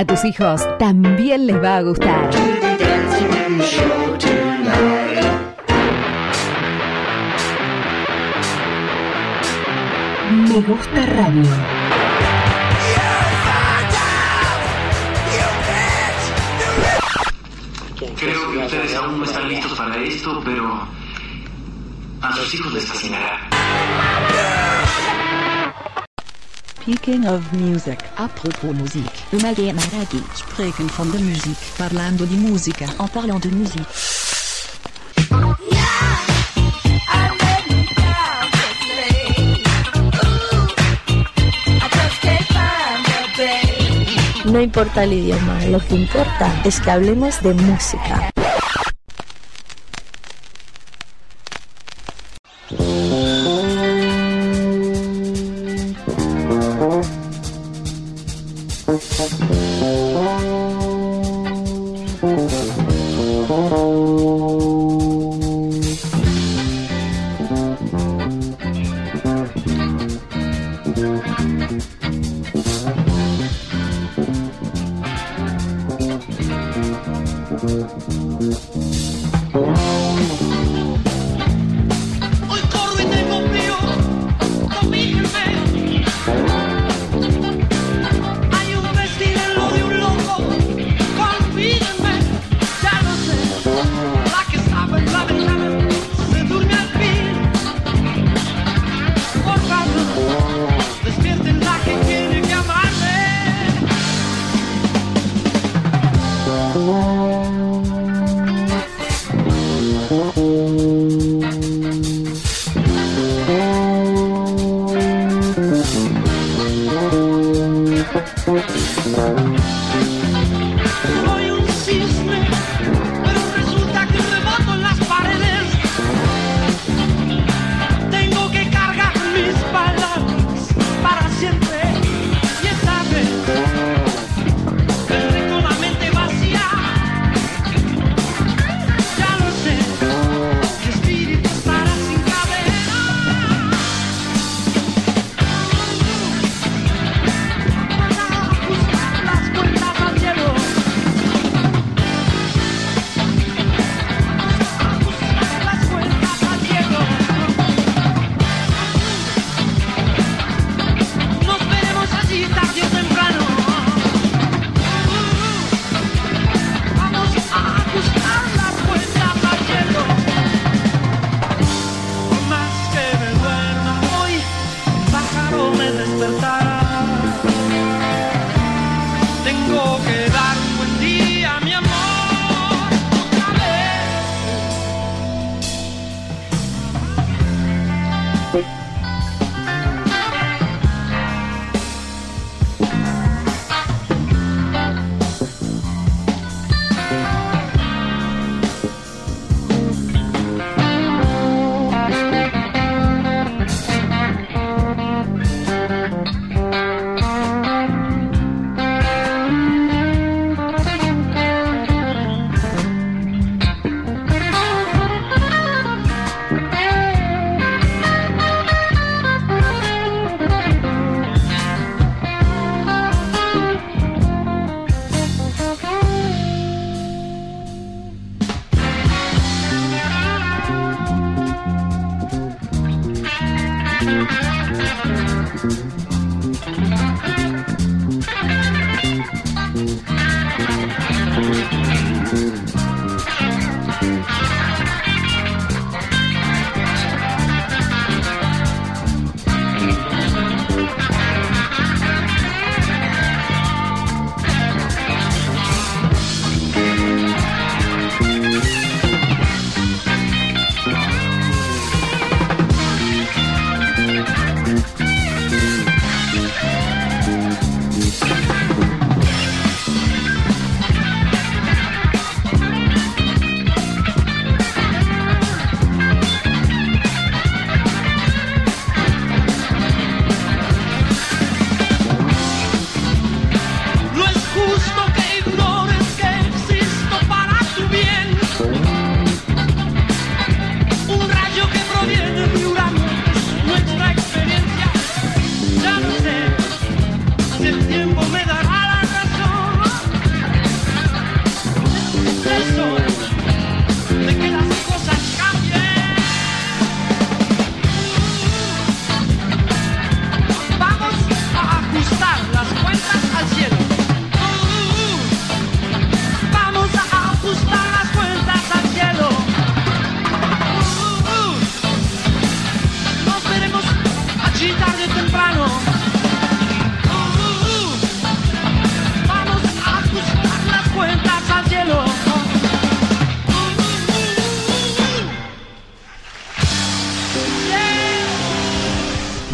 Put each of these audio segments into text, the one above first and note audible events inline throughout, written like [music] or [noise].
A tus hijos también les va a gustar. Me gusta radio. Creo que ustedes aún no están listos para esto, pero a sus hijos les fascinará. Speaking of music. A propos muziek. Umage Maragi. Spreken van de muziek. Parlando di musica. En parlant de muziek. No importa el idioma, lo que importa es que hablemos de música.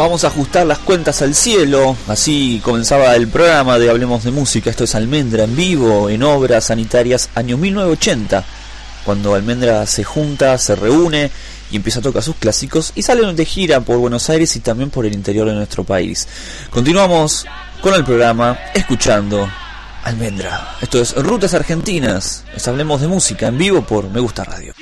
Vamos a ajustar las cuentas al cielo. Así comenzaba el programa de Hablemos de Música. Esto es Almendra en vivo en Obras Sanitarias año 1980. Cuando Almendra se junta, se reúne y empieza a tocar sus clásicos y salen de gira por Buenos Aires y también por el interior de nuestro país. Continuamos con el programa escuchando Almendra. Esto es Rutas Argentinas. Hablemos de Música en vivo por Me Gusta Radio.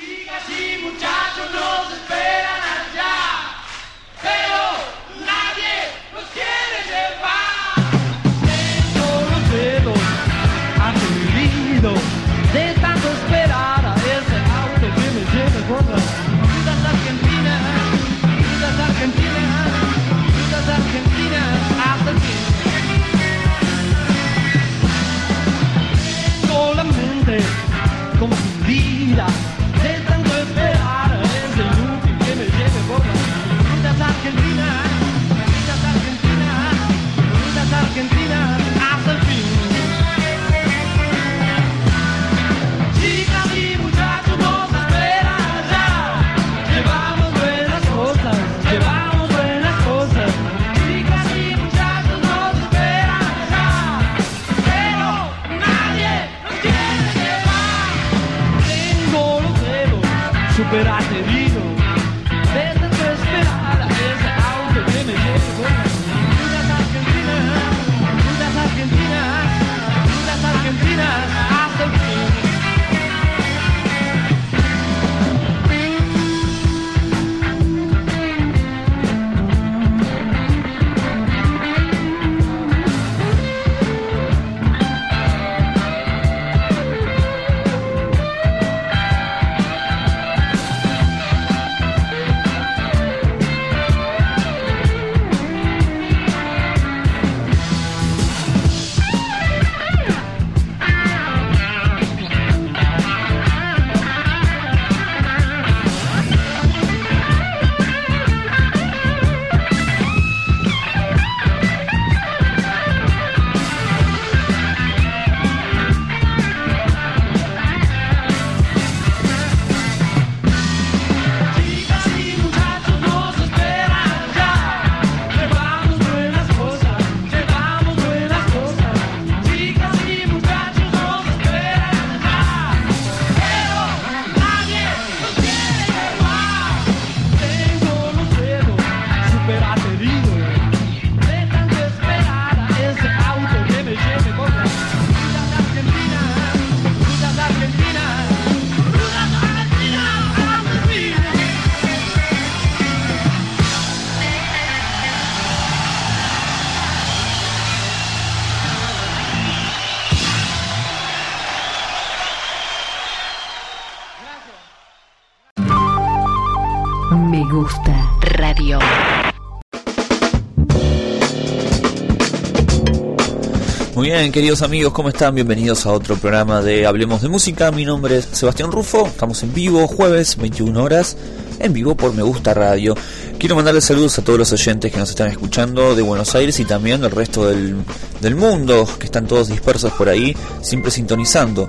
Bien, queridos amigos, ¿cómo están? Bienvenidos a otro programa de Hablemos de Música. Mi nombre es Sebastián Rufo. Estamos en vivo, jueves, 21 horas, en vivo por Me Gusta Radio. Quiero mandarles saludos a todos los oyentes que nos están escuchando de Buenos Aires y también del resto del, del mundo, que están todos dispersos por ahí, siempre sintonizando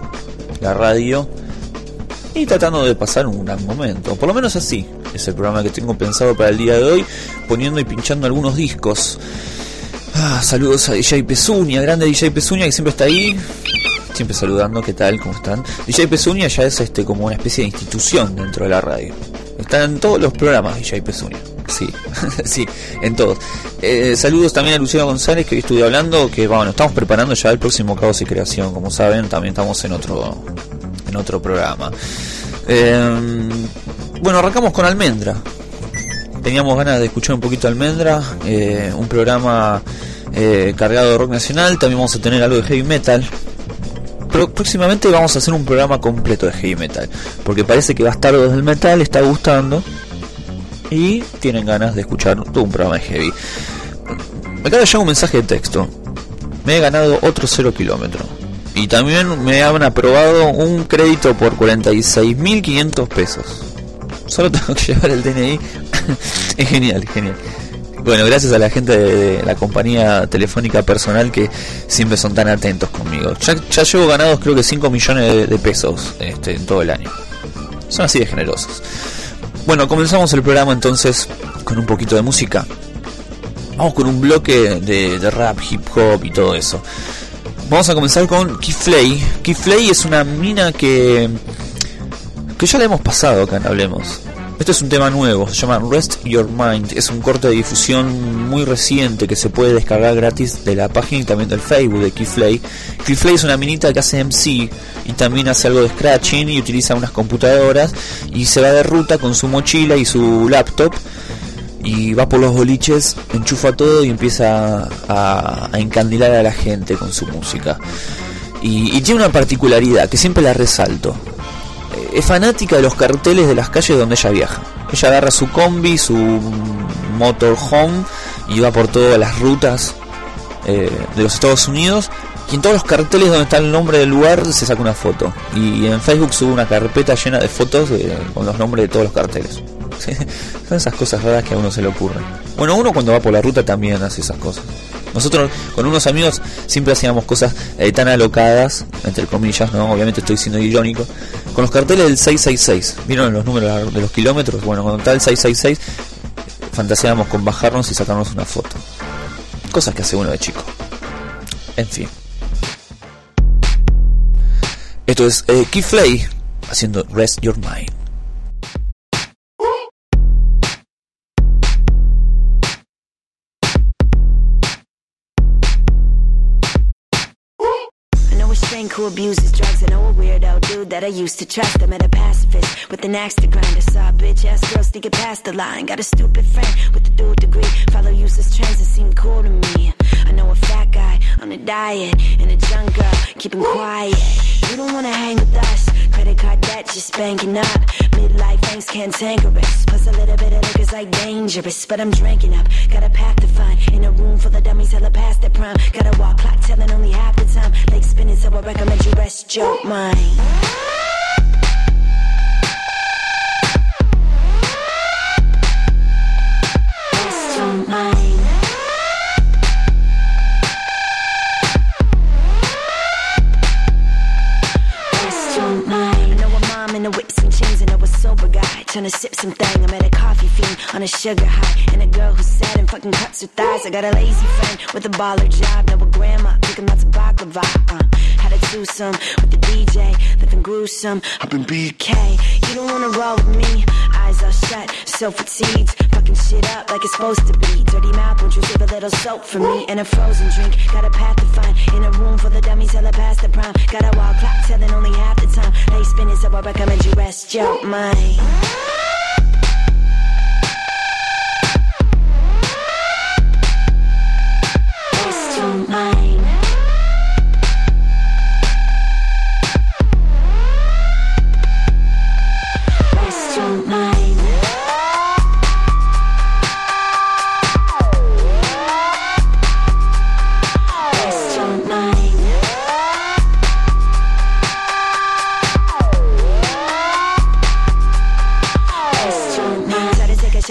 la radio y tratando de pasar un gran momento. Por lo menos así es el programa que tengo pensado para el día de hoy, poniendo y pinchando algunos discos. Ah, saludos a DJ Pezuña, grande DJ Pezuña que siempre está ahí, siempre saludando, ¿qué tal? ¿Cómo están? DJ Pezuña ya es este como una especie de institución dentro de la radio. Está en todos los programas DJ Pezuña. Sí, [laughs] sí, en todos. Eh, saludos también a Luciano González que hoy estuve hablando, que bueno, estamos preparando ya el próximo Caos y Creación, como saben, también estamos en otro en otro programa. Eh, bueno, arrancamos con Almendra. Teníamos ganas de escuchar un poquito Almendra, eh, un programa eh, cargado de rock nacional, también vamos a tener algo de heavy metal. Próximamente vamos a hacer un programa completo de heavy metal, porque parece que Bastardos del Metal está gustando y tienen ganas de escuchar todo un programa de heavy. Me acaba de llegar un mensaje de texto. Me he ganado otro 0 kilómetro. Y también me han aprobado un crédito por 46.500 pesos. Solo tengo que [laughs] llevar el DNI. [laughs] es genial, genial. Bueno, gracias a la gente de la compañía telefónica personal que siempre son tan atentos conmigo. Ya, ya llevo ganados creo que 5 millones de, pesos este, en todo el año. Son así de generosos. Bueno, comenzamos el programa entonces con un poquito de música. Vamos con un bloque de, de rap, hip hop y todo eso. Vamos a comenzar con. Keith Flay es una mina que que ya la hemos pasado acá Hablemos. Este es un tema nuevo, se llama Rest Your Mind. Es un corte de difusión muy reciente que se puede descargar gratis de la página y también del Facebook de Keith Flay. Keith Flay es una minita que hace MC y también hace algo de scratching y utiliza unas computadoras y se va de ruta con su mochila y su laptop y va por los boliches, enchufa todo y empieza a, a encandilar a la gente con su música. Y tiene una particularidad que siempre la resalto. Eh, Es fanática de los carteles de las calles donde ella viaja. Ella agarra su combi, su motorhome y va por todas las rutas eh, de los Estados Unidos. Y en todos los carteles donde está el nombre del lugar se saca una foto. Y en Facebook sube una carpeta llena de fotos con los nombres de todos los carteles. Son esas cosas raras que a uno se le ocurren. Bueno, uno cuando va por la ruta también hace esas cosas. Nosotros con unos amigos siempre hacíamos cosas eh, tan alocadas, entre comillas, ¿no? Obviamente estoy siendo irónico. Con los carteles del 666. ¿Vieron los números de los kilómetros? Bueno, está el 666, fantaseábamos con bajarnos y sacarnos una foto. Cosas que hace uno de chico. En fin. Esto es eh, Keith Flay haciendo Rest Your Mind. Know who abuses drugs. I know a weirdo dude that I used to trust. I met a pacifist with an axe to grind. I saw a bitch ass girl sneaking past the line. Got a stupid friend with a dual degree. Follow useless trends that seem cool to me. I know a fat guy on a diet and a young girl keeping quiet. You don't wanna hang with us. Credit card debt just banking up. Midlife angst cantankerous. Plus a little bit of liquor's like dangerous. But I'm drinking up. Got a path to find. In a room full of dummies hella past their prime. Got a walk clock telling only half the time. Lake spinning so I recommend you rest your mind. Sober guy trying to sip something. I met a coffee fiend on a sugar high. And a girl who's sad and fucking cuts her thighs. I got a lazy friend with a baller job. A grandma cooking lots of baklava. Uh, had twosome with the DJ. Living gruesome up in BK. You don't wanna roll with me. Eyes are shut, so fatigued. Fucking shit up like it's supposed to be. Dirty mouth, won't you save a little soap for me? And a frozen drink. Got a path to find. In a room full of dummies, hella past the prime. Got a wall clock telling only half the time. They spinning, so I recommend you rest your mind.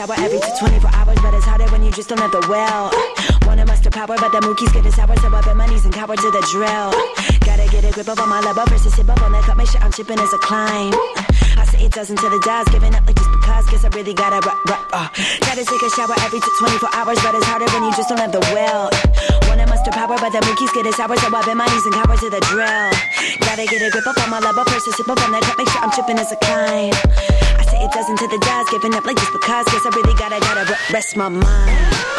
Shower every 24 hours, but it's harder when you just don't have the will. Wanna muster power, but the mookies get it sour, so I bet my knees and coward to the drill. Gotta get a grip up on my level versus sip up on that cup, make sure I'm chipping as a climb. I say it doesn't to the does, giving up like just because, guess I really gotta rock, rock, uh. Gotta take a shower every 24 hours, but it's harder when you just don't have the will. Wanna muster power, but the mookies get it sour, so I bend my knees and coward to the drill. Gotta get a grip up on my level versus sip up on that cup, make sure I'm chipping as a climb. Doesn't to the does, giving up like just because, guess I really gotta, gotta rest my mind.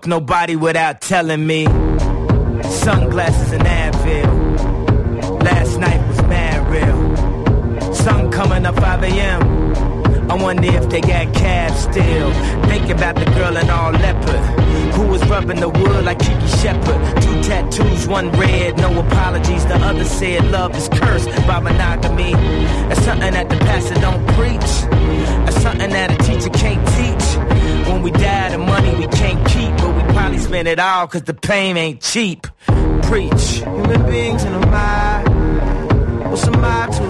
fuck nobody without telling me. Sunglasses and Advil. Last night was mad real. Sun coming up 5 a.m. I wonder if they got calves still. Think about the girl in all leopard who was rubbing the wood like Kiki Shepard. Two tattoos, one red, no apologies. The other said love is cursed by monogamy. That's something that the pastor don't preach. That's something that a teacher can't teach. When we die, the money we can't keep, but we probably spend it all cause the pain ain't cheap. Preach. Human beings in a mind, what's a mind to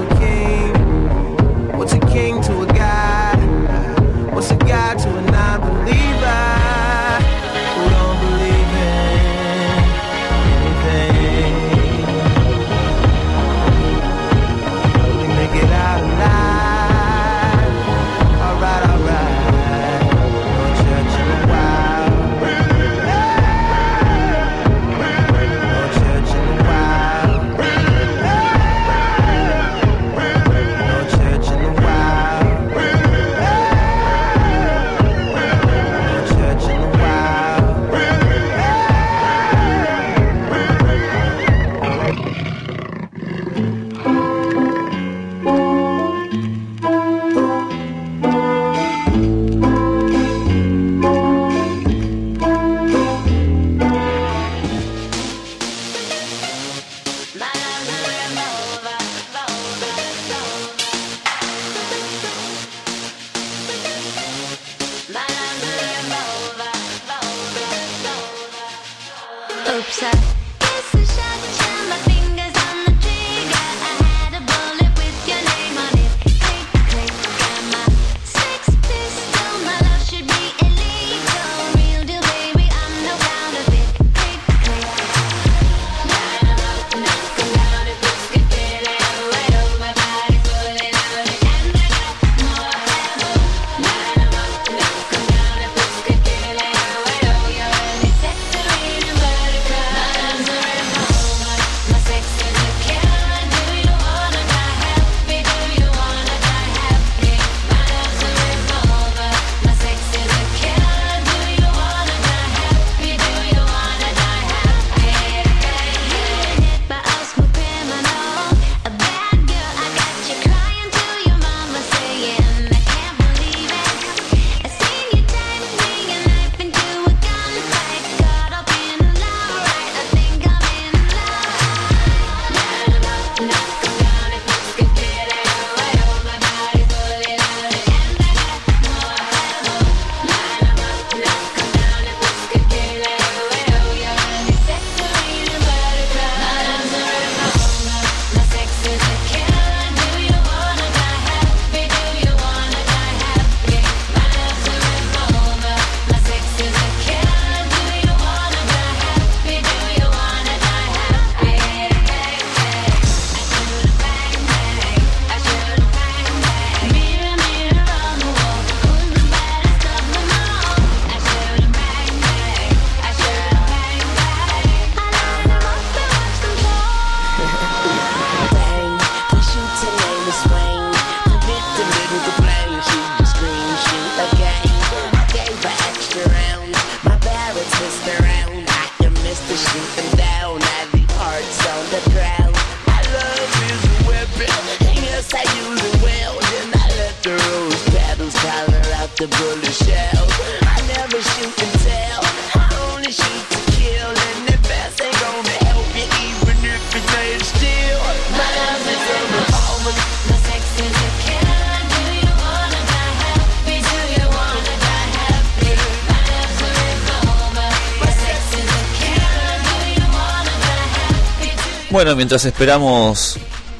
mientras esperamos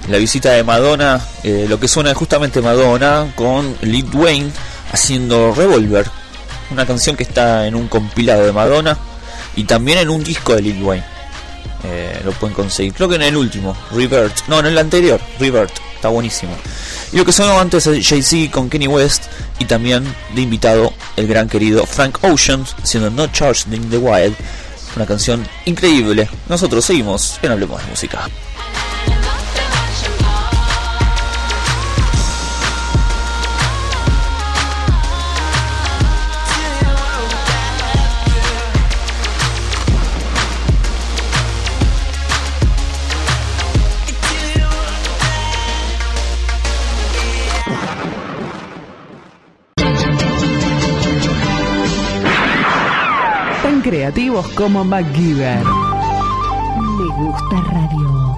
la visita de Madonna, eh, lo que suena es justamente Madonna con Lil Wayne haciendo Revolver, una canción que está en un compilado de Madonna y también en un disco de Lil Wayne. Eh, lo pueden conseguir, creo que en el último, Revert, no, en el anterior, Revert, está buenísimo. Y lo que sonó antes es Jay-Z con Kenny West y también de invitado el gran querido Frank Ocean haciendo No Charged in the Wild, una canción increíble. Nosotros seguimos en Hablemos de Música. creativos como MacGyver. Me gusta radio.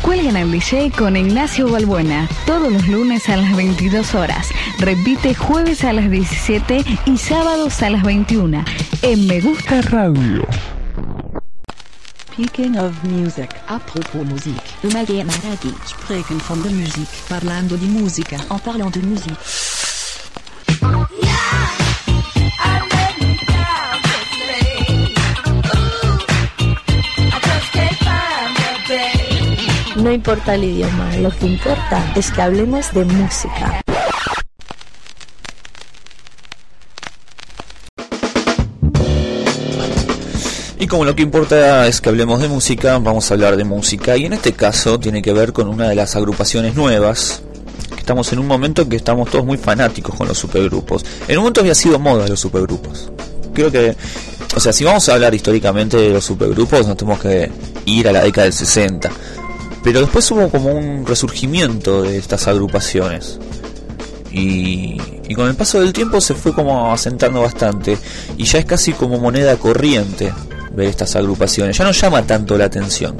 Cuelgan al DJ con Ignacio Balbuena, todos los lunes a las 22 horas. Repite jueves a las 17 y sábados a las 21 en Me Gusta Radio. Speaking of music. Apropos musique. Maggie Maraghi. Spreken van de muziek. Parlando di musica. En parlant de musique. No importa el idioma, lo que importa es que hablemos de música. Y como lo que importa es que hablemos de música, vamos a hablar de música. Y en este caso tiene que ver con una de las agrupaciones nuevas. Estamos en un momento en que estamos todos muy fanáticos con los supergrupos. En un momento había sido moda los supergrupos. Creo que, o sea, si vamos a hablar históricamente de los supergrupos, nos tenemos que ir a la década del 60. Pero después hubo como un resurgimiento de estas agrupaciones. Y, y con el paso del tiempo se fue como asentando bastante. Y ya es casi como moneda corriente ver estas agrupaciones. Ya no llama tanto la atención.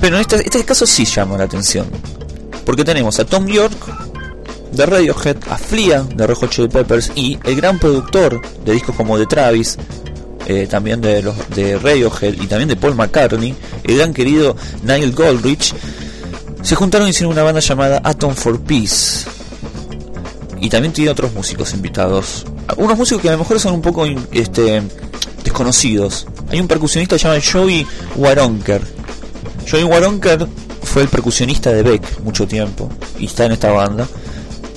Pero en este, este caso sí llama la atención. Porque tenemos a Tom York de Radiohead, a Flea de Red Hot Chili Peppers y el gran productor de discos como de Travis, eh, también de, los, de Radiohead y también de Paul McCartney, el gran querido Nile Goldrich, se juntaron y hicieron una banda llamada Atom for Peace. Y también tiene otros músicos invitados. Unos músicos que a lo mejor son un poco este, desconocidos. Hay un percusionista llamado Joey Waronker. Joey Waronker fue el percusionista de Beck mucho tiempo y está en esta banda.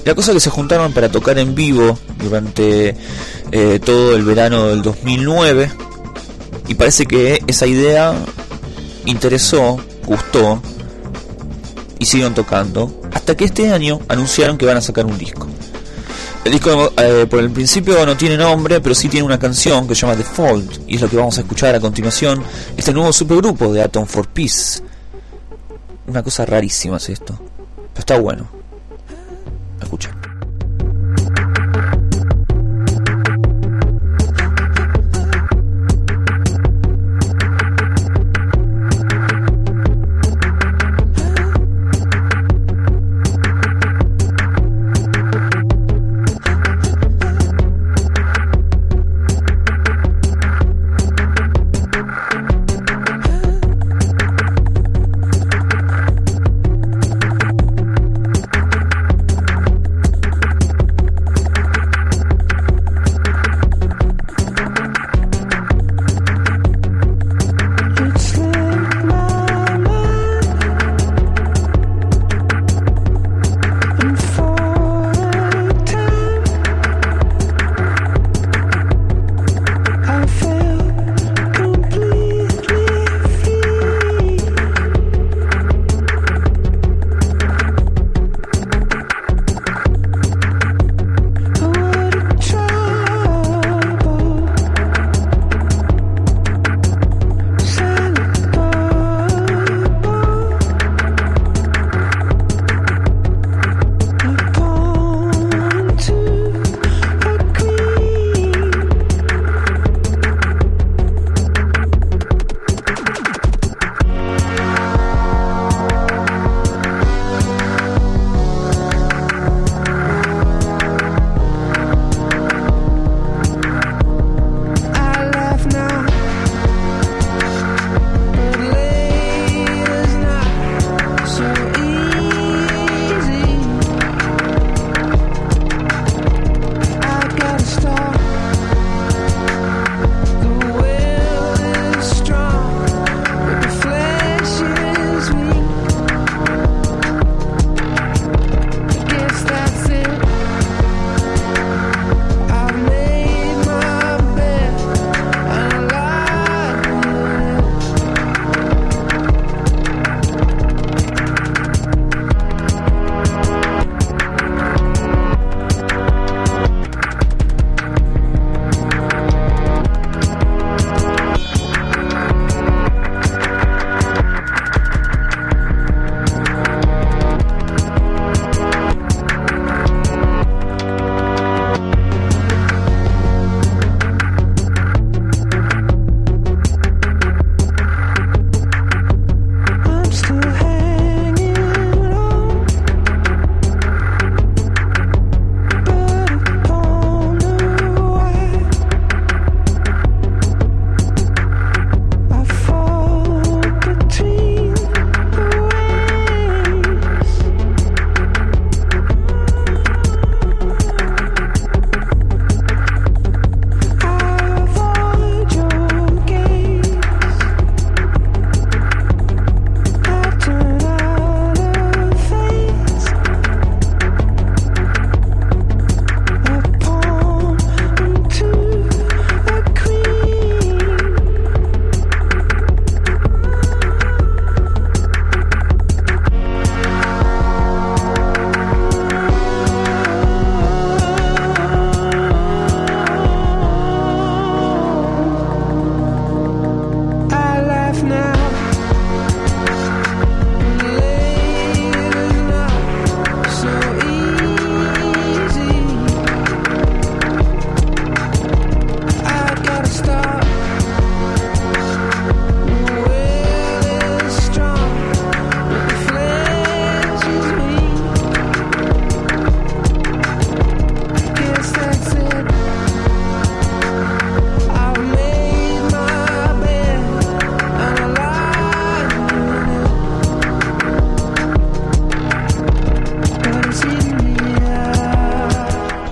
La cosa es que se juntaron para tocar en vivo durante eh, todo el verano del 2009 y parece que esa idea interesó, gustó y siguieron tocando hasta que este año anunciaron que van a sacar un disco. El disco eh, por el principio no tiene nombre, pero sí tiene una canción que se llama The Fault y es lo que vamos a escuchar a continuación. Este nuevo supergrupo de Atom for Peace. Una cosa rarísima es esto, pero está bueno. Escucha.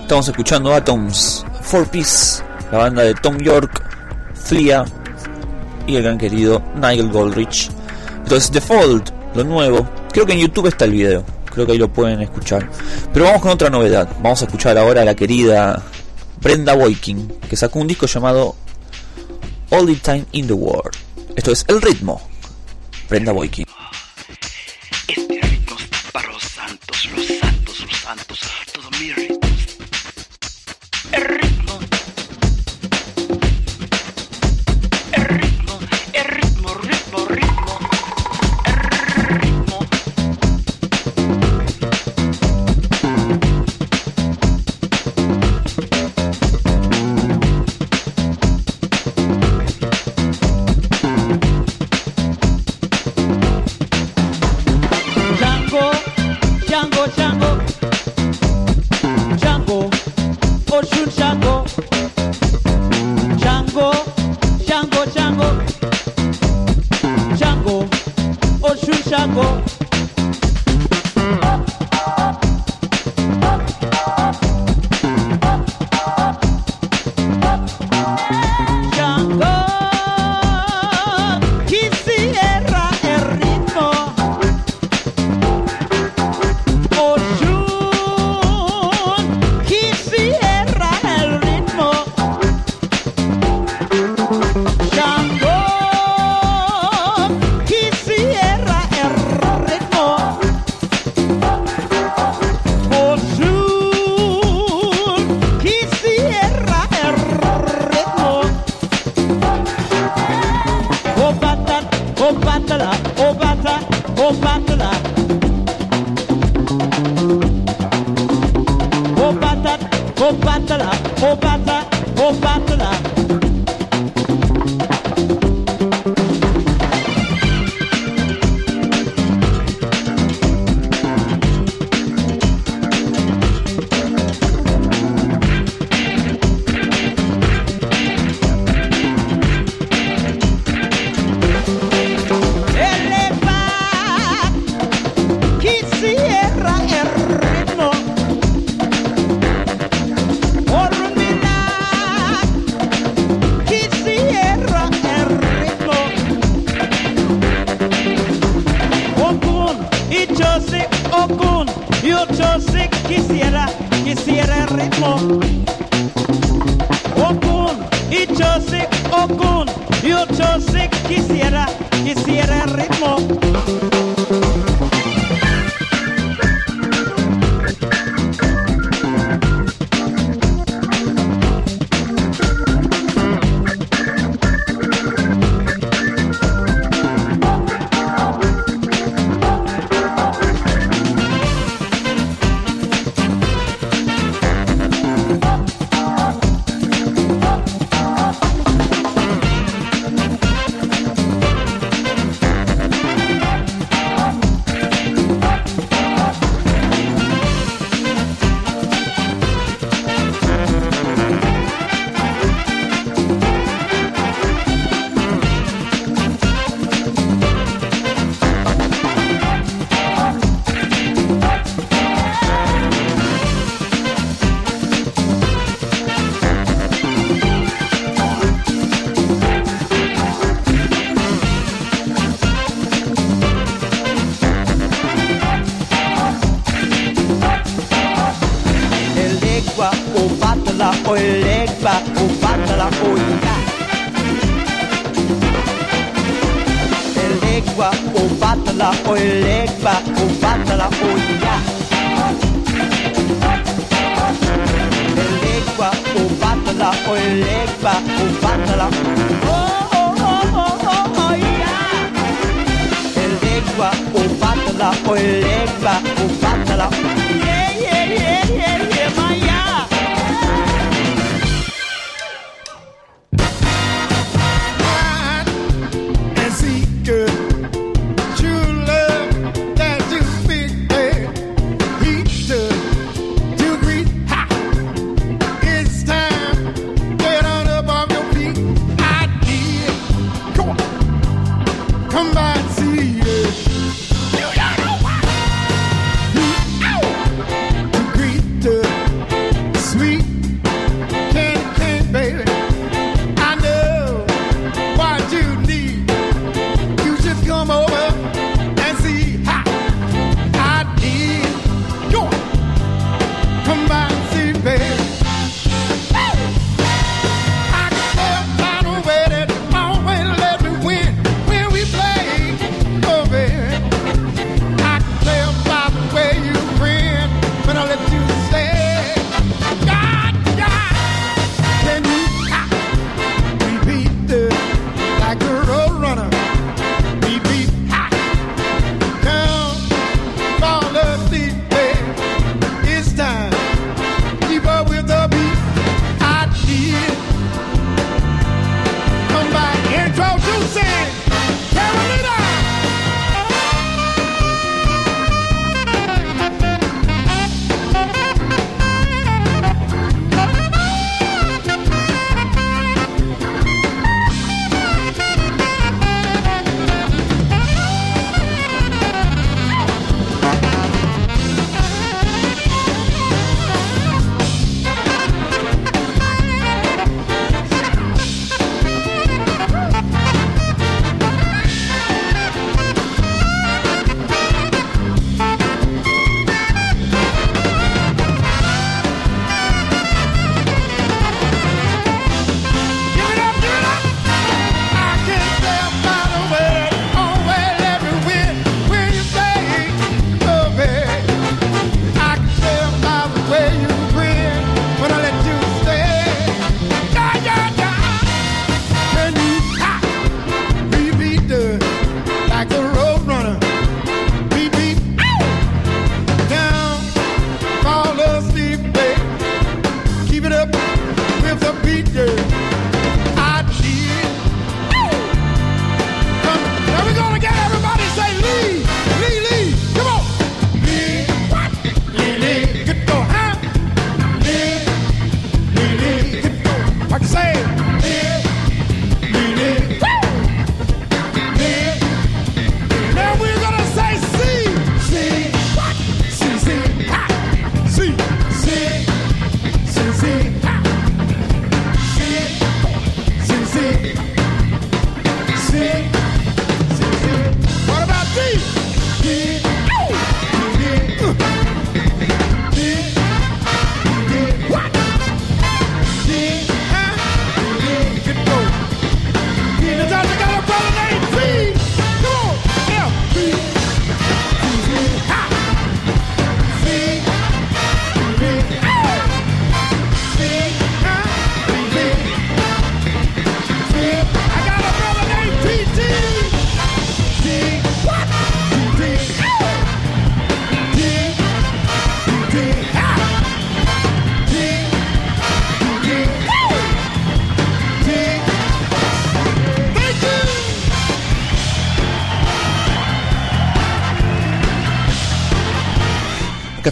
Estamos escuchando Atoms, Four Piece, la banda de Tom York, Flea y el gran querido Nigel Goldrich. Entonces, Fold, lo nuevo. Creo que en YouTube está el video. Creo que ahí lo pueden escuchar. Pero vamos con otra novedad. Vamos a escuchar ahora a la querida Brenda Boykin, que sacó un disco llamado All the Time in the World. Esto es El Ritmo. Brenda Boykin. Este ritmo es para los santos, los santos, los santos, todo mi. Batala, o elegua, o batala, o ya. Elegua, o batala, o elegua, o batala, oh, oh, oh, oh, oh, oh, ya. Elegua, o batala, o elegua,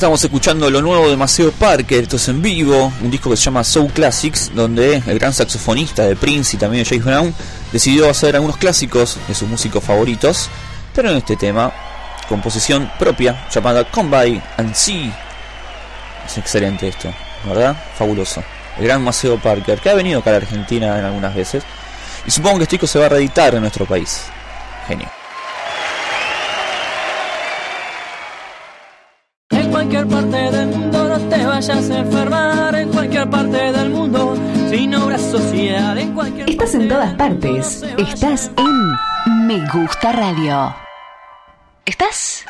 estamos escuchando lo nuevo de Maceo Parker, esto es en vivo, un disco que se llama Soul Classics, donde el gran saxofonista de Prince y también de James Brown decidió hacer algunos clásicos de sus músicos favoritos, pero en este tema, composición propia llamada Come By and See. Es excelente esto, ¿verdad? Fabuloso. El gran Maceo Parker, que ha venido acá a la Argentina en algunas veces, y supongo que este disco se va a reeditar en nuestro país. Genio. Estás en Me Gusta Radio. ¿Estás?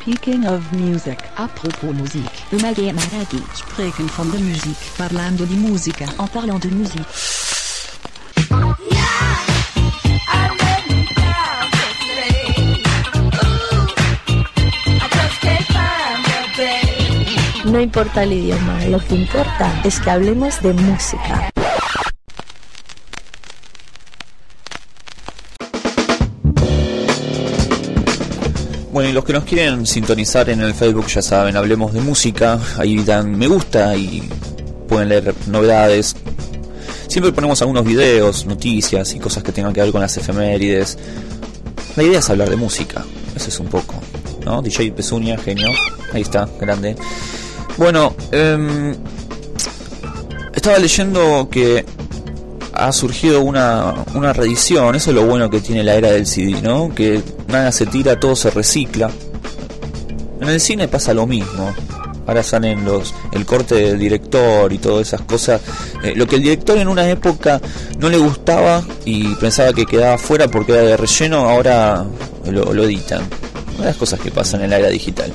Speaking of Music. A propos musique. Umage Maragi. Spreken van de muziek. Parlando di musica. En parlant de musique. No importa el idioma, lo que importa es que hablemos de música. Bueno, y los que nos quieren sintonizar en el Facebook ya saben, hablemos de música, ahí dan me gusta y pueden leer novedades. Siempre ponemos algunos videos, noticias y cosas que tengan que ver con las efemérides. La idea es hablar de música, eso es un poco, ¿no? DJ Pezuña, genio, ahí está, grande. Bueno, em, estaba leyendo que ha surgido una, una reedición, eso es lo bueno que tiene la era del CD, ¿no? Que nada se tira, todo se recicla. En el cine pasa lo mismo. Ahora salen los el corte del director y todas esas cosas. Eh, lo que el director en una época no le gustaba y pensaba que quedaba fuera porque era de relleno, ahora lo, lo editan. Una de las cosas que pasan en la era digital.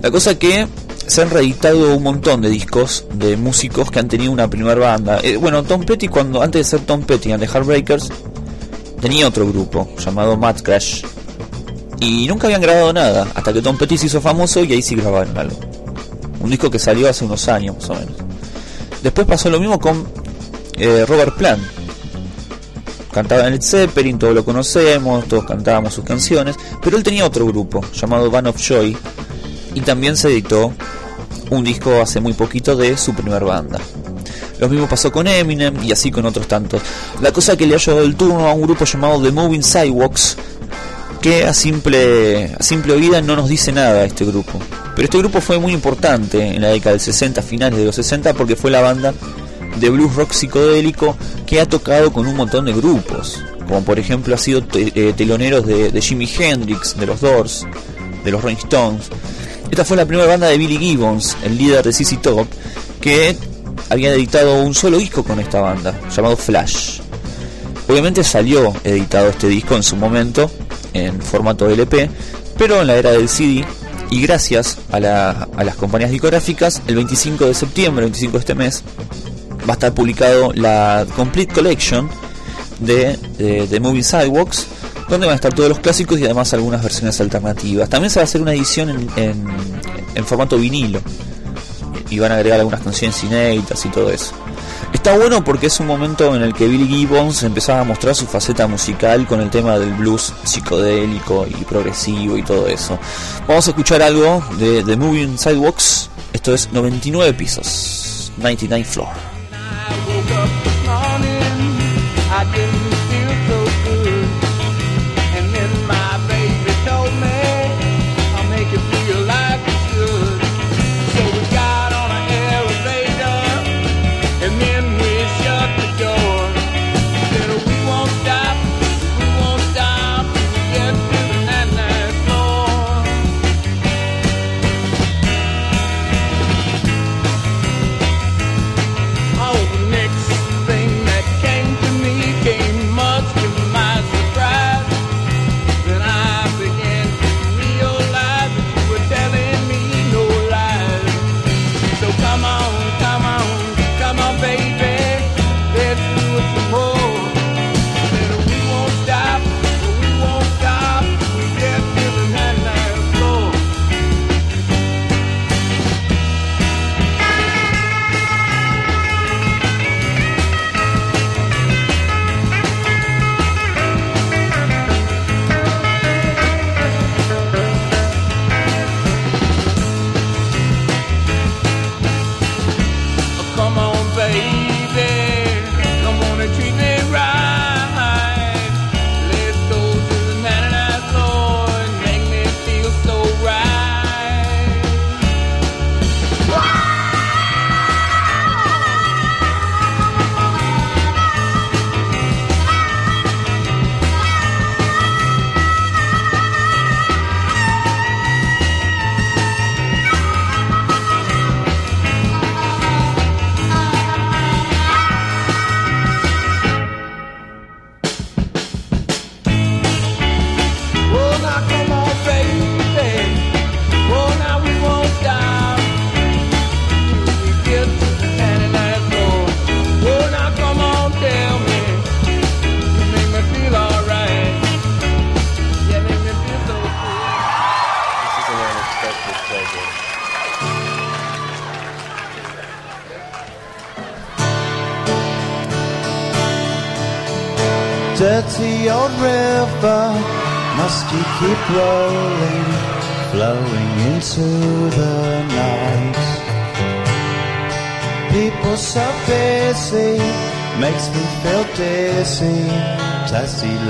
La cosa que se han reeditado un montón de discos de músicos que han tenido una primer banda. Eh, bueno, Tom Petty cuando antes de ser Tom Petty and the Heartbreakers tenía otro grupo llamado Mad Crash y nunca habían grabado nada hasta que Tom Petty se hizo famoso y ahí sí grabaron algo. Un disco que salió hace unos años más o menos. Después pasó lo mismo con eh, Robert Plant. Cantaba en Led Zeppelin, todos lo conocemos, todos cantábamos sus canciones, pero él tenía otro grupo llamado Van of Joy y también se editó un disco hace muy poquito de su primer banda. Lo mismo pasó con Eminem y así con otros tantos. La cosa que le ha llevado el turno a un grupo llamado The Moving Sidewalks, que a simple, a simple oída no nos dice nada este grupo. Pero este grupo fue muy importante en la década del 60, finales de los 60, porque fue la banda de blues rock psicodélico que ha tocado con un montón de grupos. Como por ejemplo ha sido eh, teloneros de, de Jimi Hendrix, de los Doors, de los Rolling Stones. Esta fue la primera banda de Billy Gibbons, el líder de CC Top, que había editado un solo disco con esta banda, llamado Flash. Obviamente salió editado este disco en su momento, en formato LP, pero en la era del CD, y gracias a, la- a las compañías discográficas, el 25 de septiembre, el 25 de este mes, va a estar publicado la Complete Collection de, de Moving Sidewalks, donde van a estar todos los clásicos y además algunas versiones alternativas. También se va a hacer una edición en, en, formato vinilo y van a agregar algunas canciones inéditas y todo eso. Está bueno porque es un momento en el que Billy Gibbons empezaba a mostrar su faceta musical con el tema del blues psicodélico y progresivo y todo eso. Vamos a escuchar algo de The Moving Sidewalks. Esto es 99 pisos, 99 floor.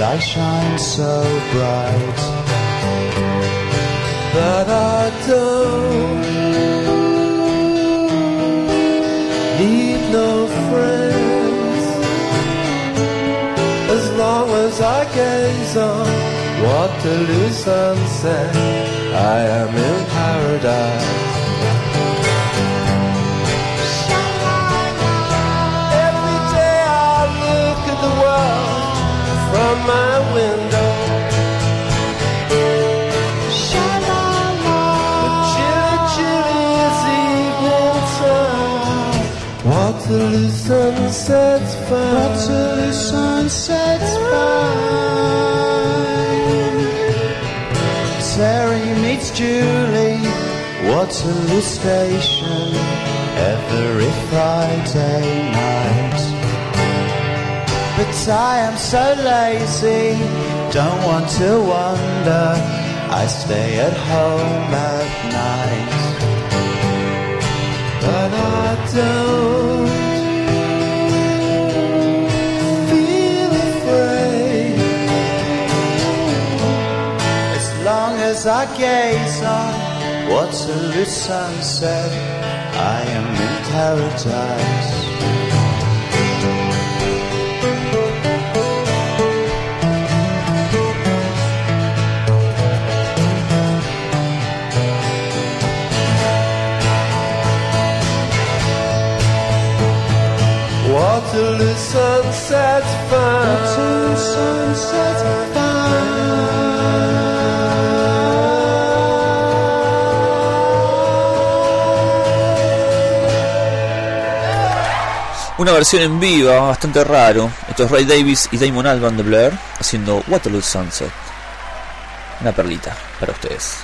Light shines so bright. But I don't need no friends as long as I gaze on Waterloo sunset. I am in paradise. Sunset's fine. Waterloo sunset's fine. Terry meets Julie. Waterloo Station every Friday night. But I am so lazy, don't want to wander. I stay at home at night. But I don't as I gaze on Waterloo sunset, I am in paradise. Waterloo sunset's fine. Waterloo sunset's Una versión en vivo, bastante raro. Esto es Ray Davis y Damon Alban de Blair haciendo Waterloo Sunset. Una perlita para ustedes.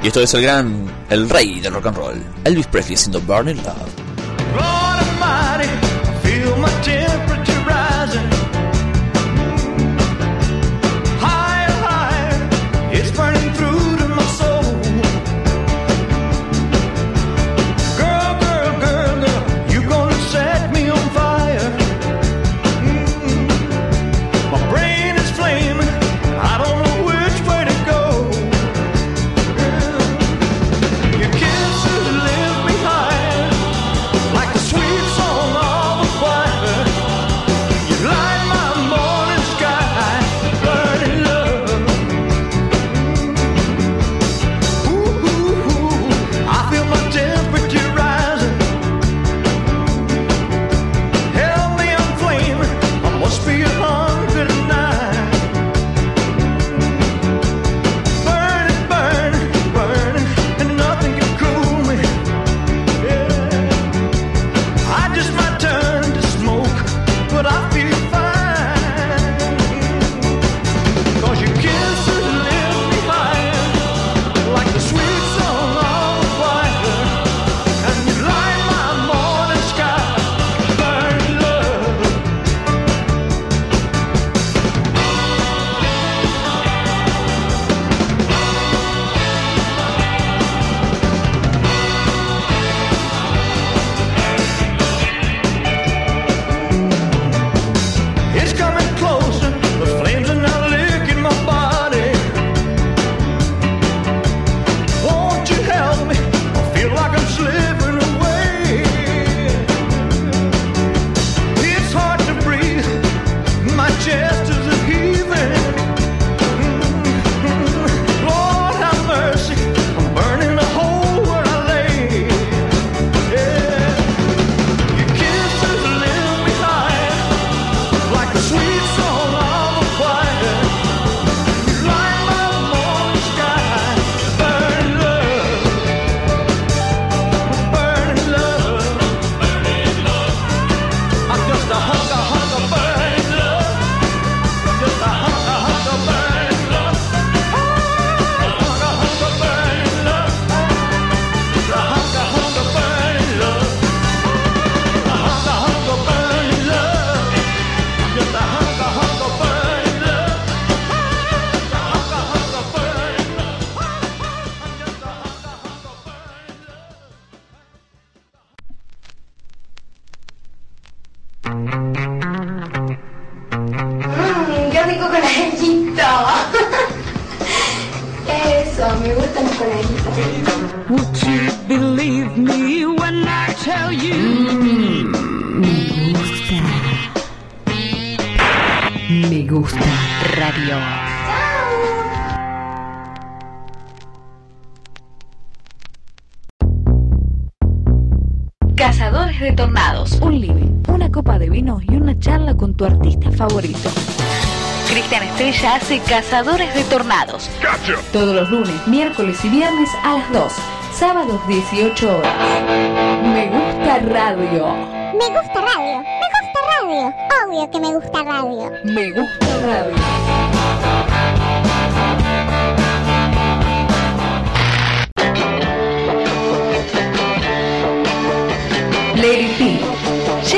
Y esto es el gran, el rey del rock and roll, Elvis Presley haciendo Burning Love. Estrella hace Cazadores de Tornados. Todos los lunes, miércoles y viernes a las 2. Sábados 18 horas. Me gusta radio. Me gusta radio. Me gusta radio. Obvio que me gusta radio. Me gusta radio. Lady P.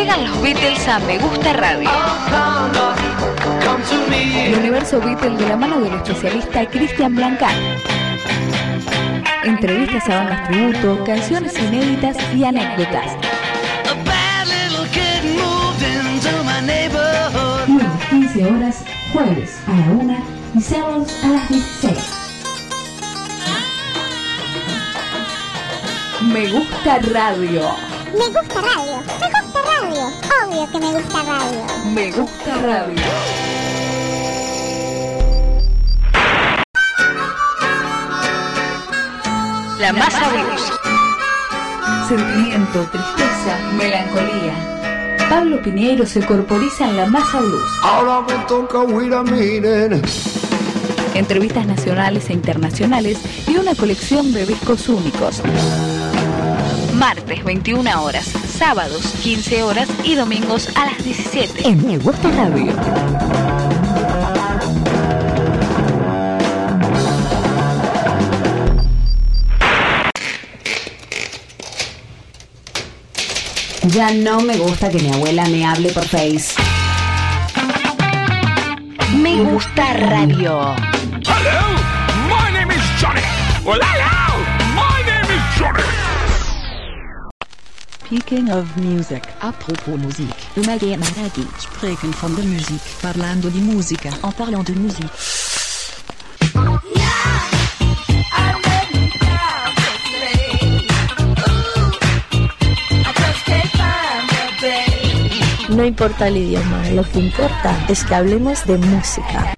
Llegan los Beatles a Me Gusta Radio. El universo Beatles de la mano del especialista Cristian Blancar. Entrevistas a bandas tributo, canciones inéditas y anécdotas. Lunes 15 horas, jueves a la 1 y sábados a las 16. Me gusta radio. Me gusta radio. Me gusta radio. Obvio que me gusta radio. Me gusta radio. La masa blues. Sentimiento, tristeza, melancolía. Pablo Piñeiro se corporiza en la masa blues. Ahora me toca huir a miren. Entrevistas nacionales e internacionales y una colección de discos únicos. Martes 21 horas, sábados 15 horas y domingos a las 17. En Me Gusta Radio. Ya no me gusta que mi abuela me hable por Face. Me gusta radio. Hello, my name is Johnny. Well, Speaking of music. Apropos musique. Umage Maragi. Spreken van de muziek. Parlando di musica. En parlant de musique. No importa el idioma, lo que importa es que hablemos de música.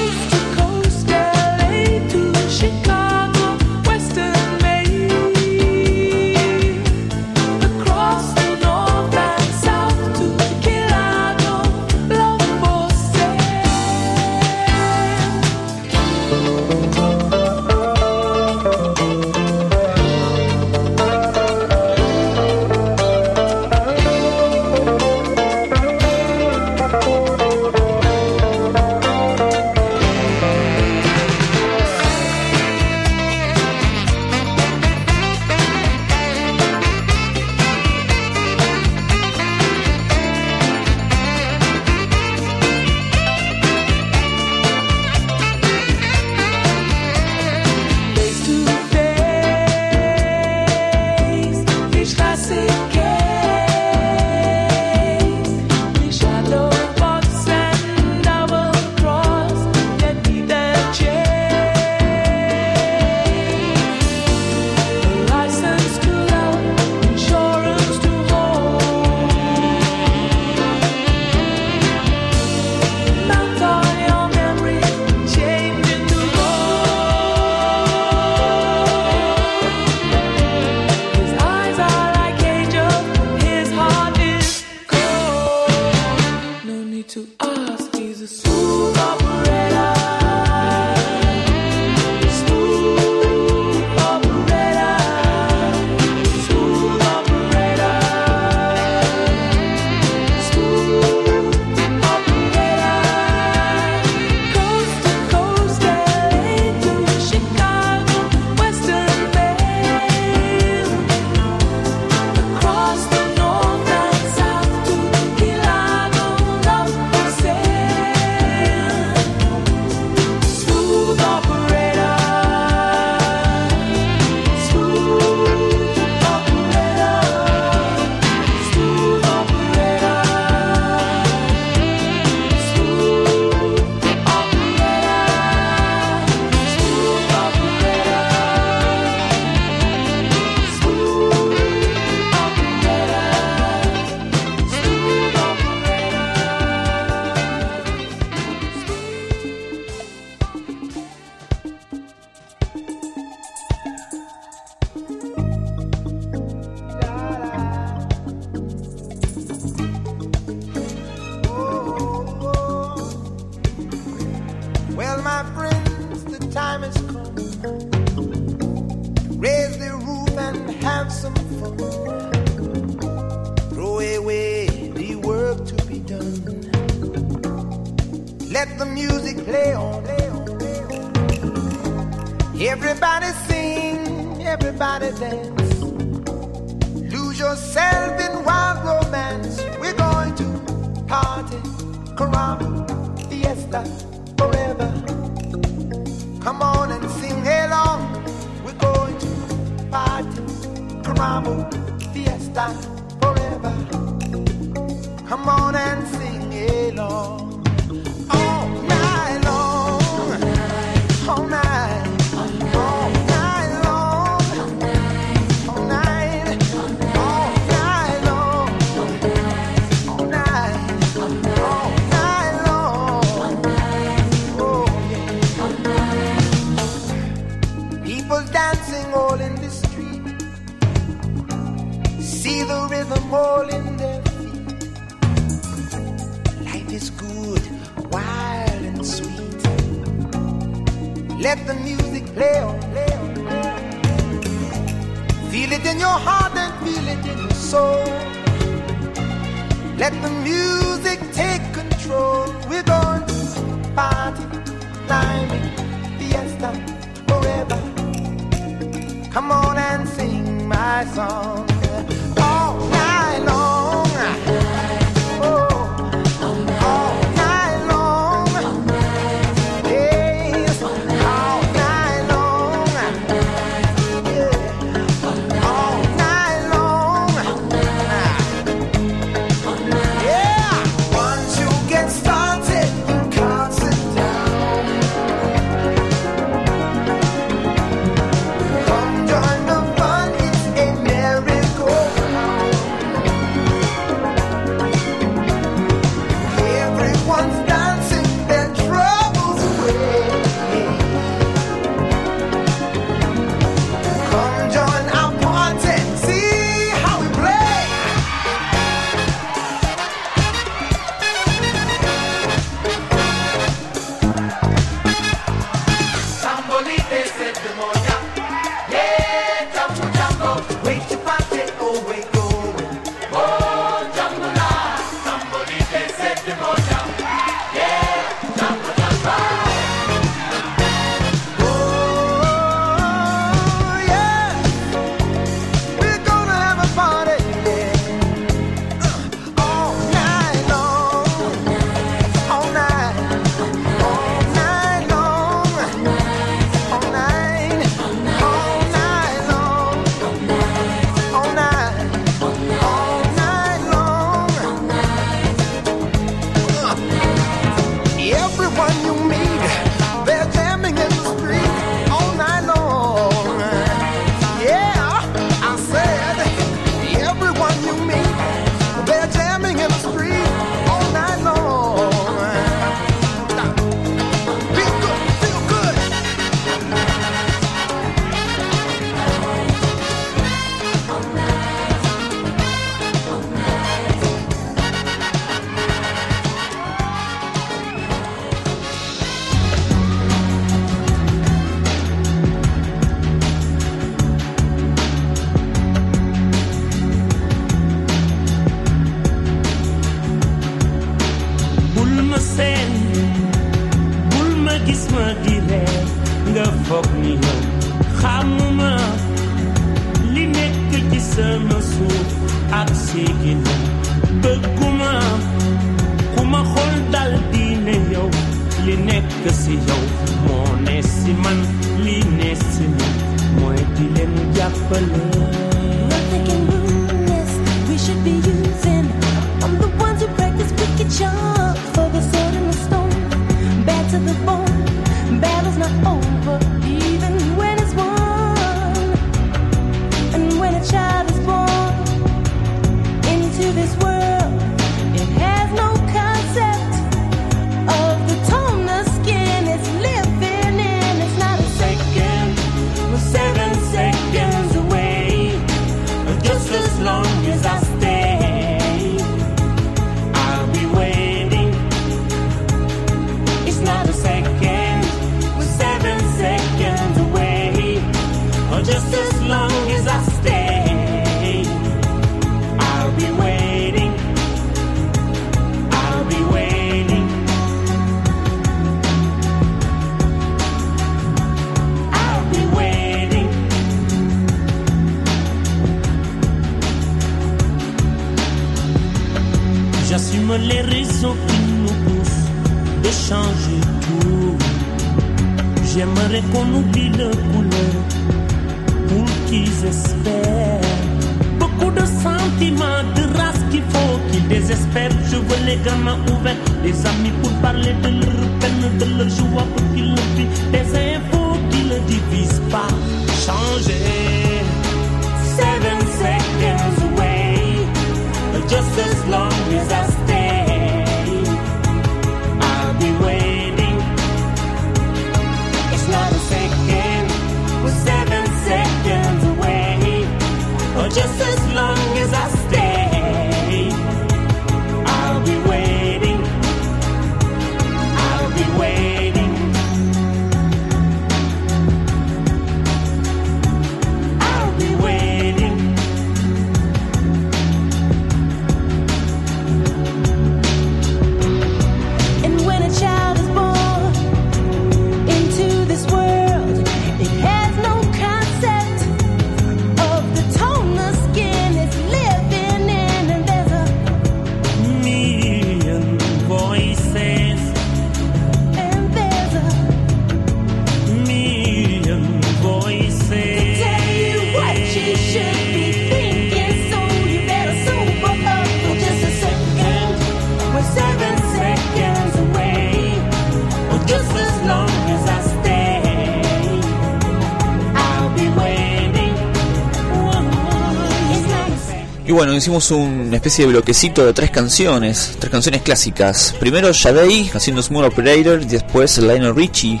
Bueno, hicimos una especie de bloquecito de tres canciones, tres canciones clásicas. Primero Shadei haciendo Smooth Operator, después Lionel Richie,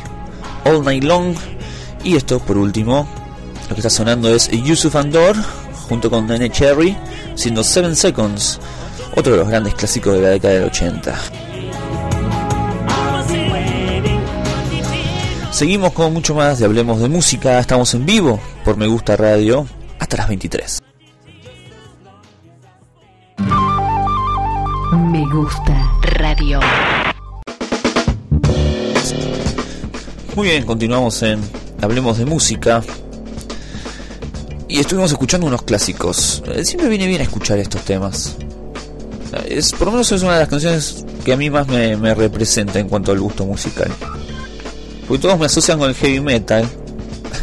All Night Long. Y esto por último, lo que está sonando es Yusuf Andor junto con Nene Cherry, siendo Seven Seconds, otro de los grandes clásicos de la década del 80. Seguimos con mucho más de Hablemos de Música, estamos en vivo por Me Gusta Radio hasta las 23. Gusta radio. Muy bien, continuamos en Hablemos de Música. Y estuvimos escuchando unos clásicos. Eh, Siempre viene bien escuchar estos temas. Es, por lo menos es una de las canciones que a mí más me, me representa en cuanto al gusto musical. Porque todos me asocian con el heavy metal.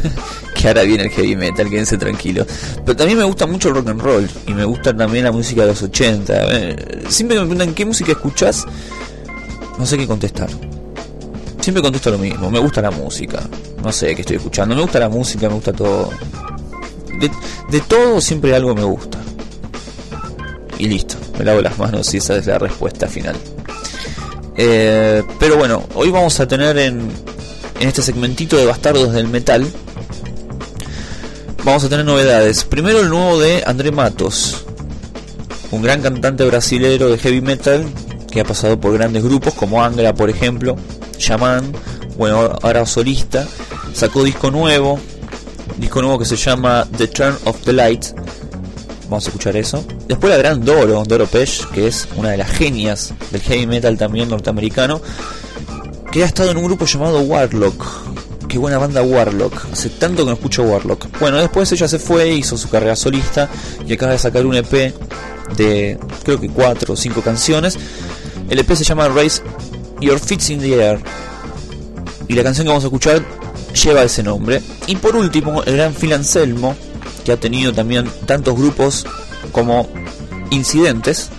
[laughs] ahora viene el heavy metal, quédense tranquilos. Pero también me gusta mucho el rock and roll. Y me gusta también la música de los 80. Eh, Siempre me preguntan qué música escuchás, no sé qué contestar. Siempre contesto lo mismo, me gusta la música. No sé qué estoy escuchando, me gusta la música, me gusta todo. De, de todo siempre algo me gusta. Y listo, me lavo las manos y esa es la respuesta final. Eh, pero bueno, hoy vamos a tener en, en este segmentito de Bastardos del Metal. Vamos a tener novedades. Primero el nuevo de André Matos, un gran cantante brasilero de heavy metal que ha pasado por grandes grupos como Angra, por ejemplo, Shaman, bueno, ahora solista, sacó disco nuevo, disco nuevo que se llama The Turn of the Light. Vamos a escuchar eso. Después la gran Doro, Doro Pesh, que es una de las genias del heavy metal también norteamericano, que ha estado en un grupo llamado Warlock. Qué buena banda Warlock. Hace tanto que no escucho Warlock. Bueno, después ella se fue, hizo su carrera solista y acaba de sacar un EP de creo que cuatro o cinco canciones. El EP se llama Raise Your Feet in the Air. Y la canción que vamos a escuchar lleva ese nombre. Y por último, el gran Phil Anselmo, que ha tenido también tantos grupos como incidentes.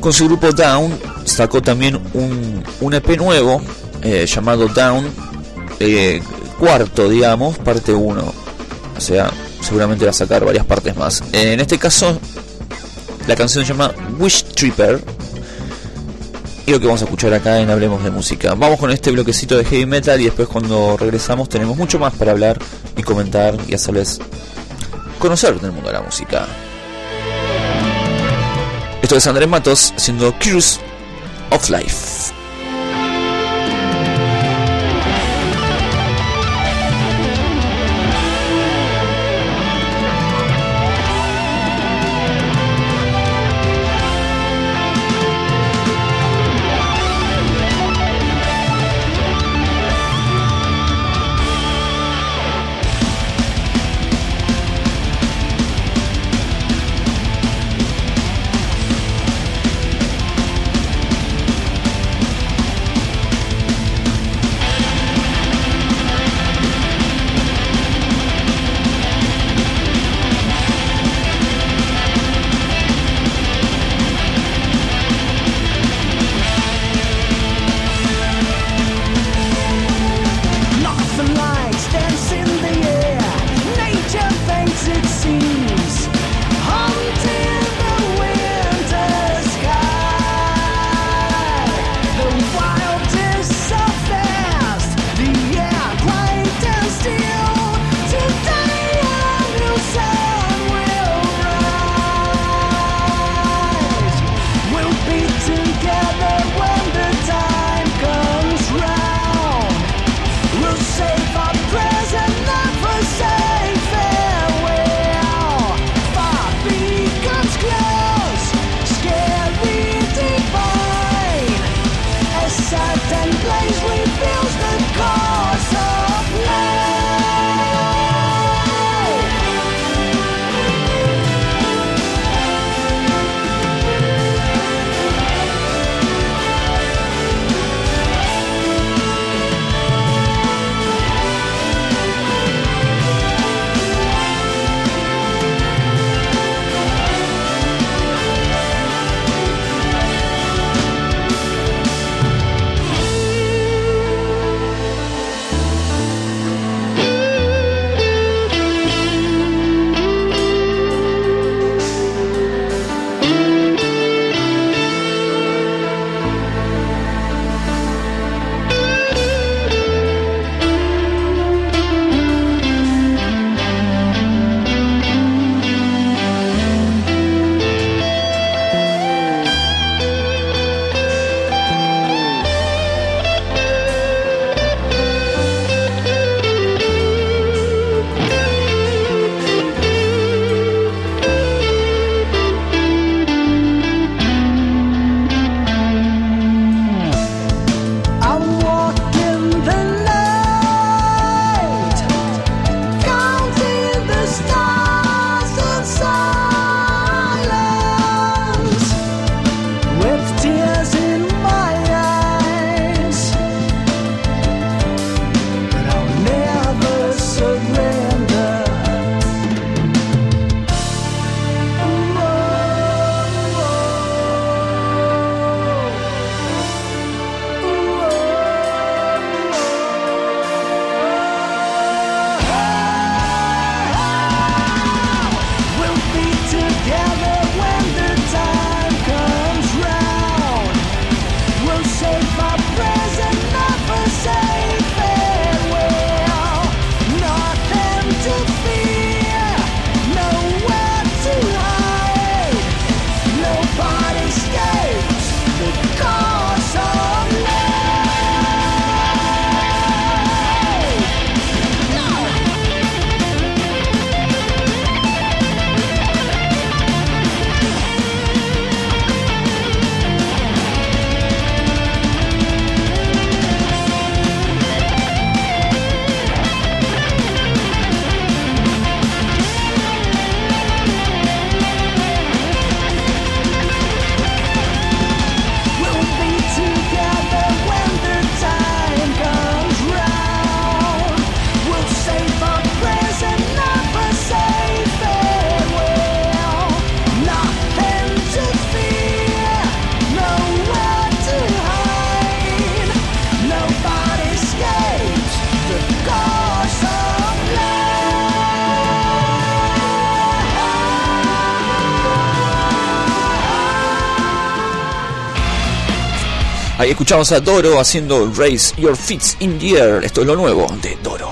Con su grupo Down sacó también un, un EP nuevo eh, llamado Down, eh, cuarto, digamos, parte 1. O sea, seguramente va a sacar varias partes más. en este caso, la canción se llama Wish Tripper. Y lo que vamos a escuchar acá en Hablemos de Música. Vamos con este bloquecito de heavy metal y después cuando regresamos tenemos mucho más para hablar y comentar y hacerles conocer del mundo de la música. Esto es Andrés Matos siendo Cruise of Life. Escuchamos a Doro haciendo Raise Your Feet in the Air. Esto es lo nuevo de Doro.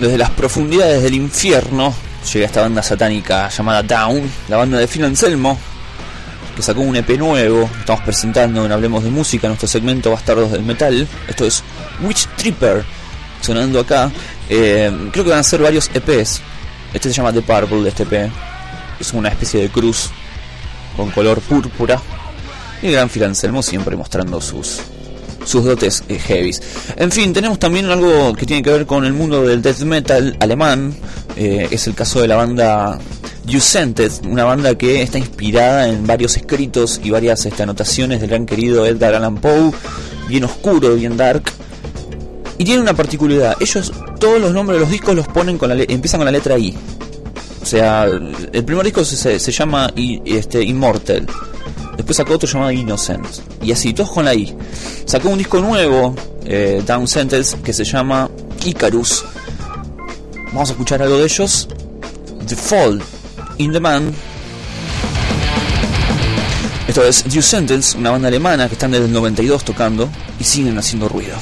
Desde las profundidades del infierno llega esta banda satánica llamada Down, la banda de Phil Anselmo, que sacó un EP nuevo. Estamos presentando en Hablemos de Música, nuestro segmento Bastardos del Metal. Esto es Witch Tripper, sonando acá. Eh, creo que van a ser varios EPs. Este se llama The Purple, este EP. Es una especie de cruz con color púrpura. Y el gran Phil Anselmo siempre mostrando sus sus dotes eh, heavies. En fin, tenemos también algo que tiene que ver con el mundo del death metal alemán. Eh, es el caso de la banda Usented, una banda que está inspirada en varios escritos y varias este, anotaciones del gran querido Edgar Allan Poe, bien oscuro, bien dark. Y tiene una particularidad, ellos todos los nombres de los discos los ponen con la empiezan con la letra I. O sea, el primer disco se- se llama I- este, Immortal. Después sacó otro llamado Innocent. Y así, todos con la I. Sacó un disco nuevo, eh, Down Sentence, que se llama Icarus. Vamos a escuchar algo de ellos. The Fall in the Man. Esto es Due Sentence, una banda alemana que están desde el 92 tocando y siguen haciendo ruido.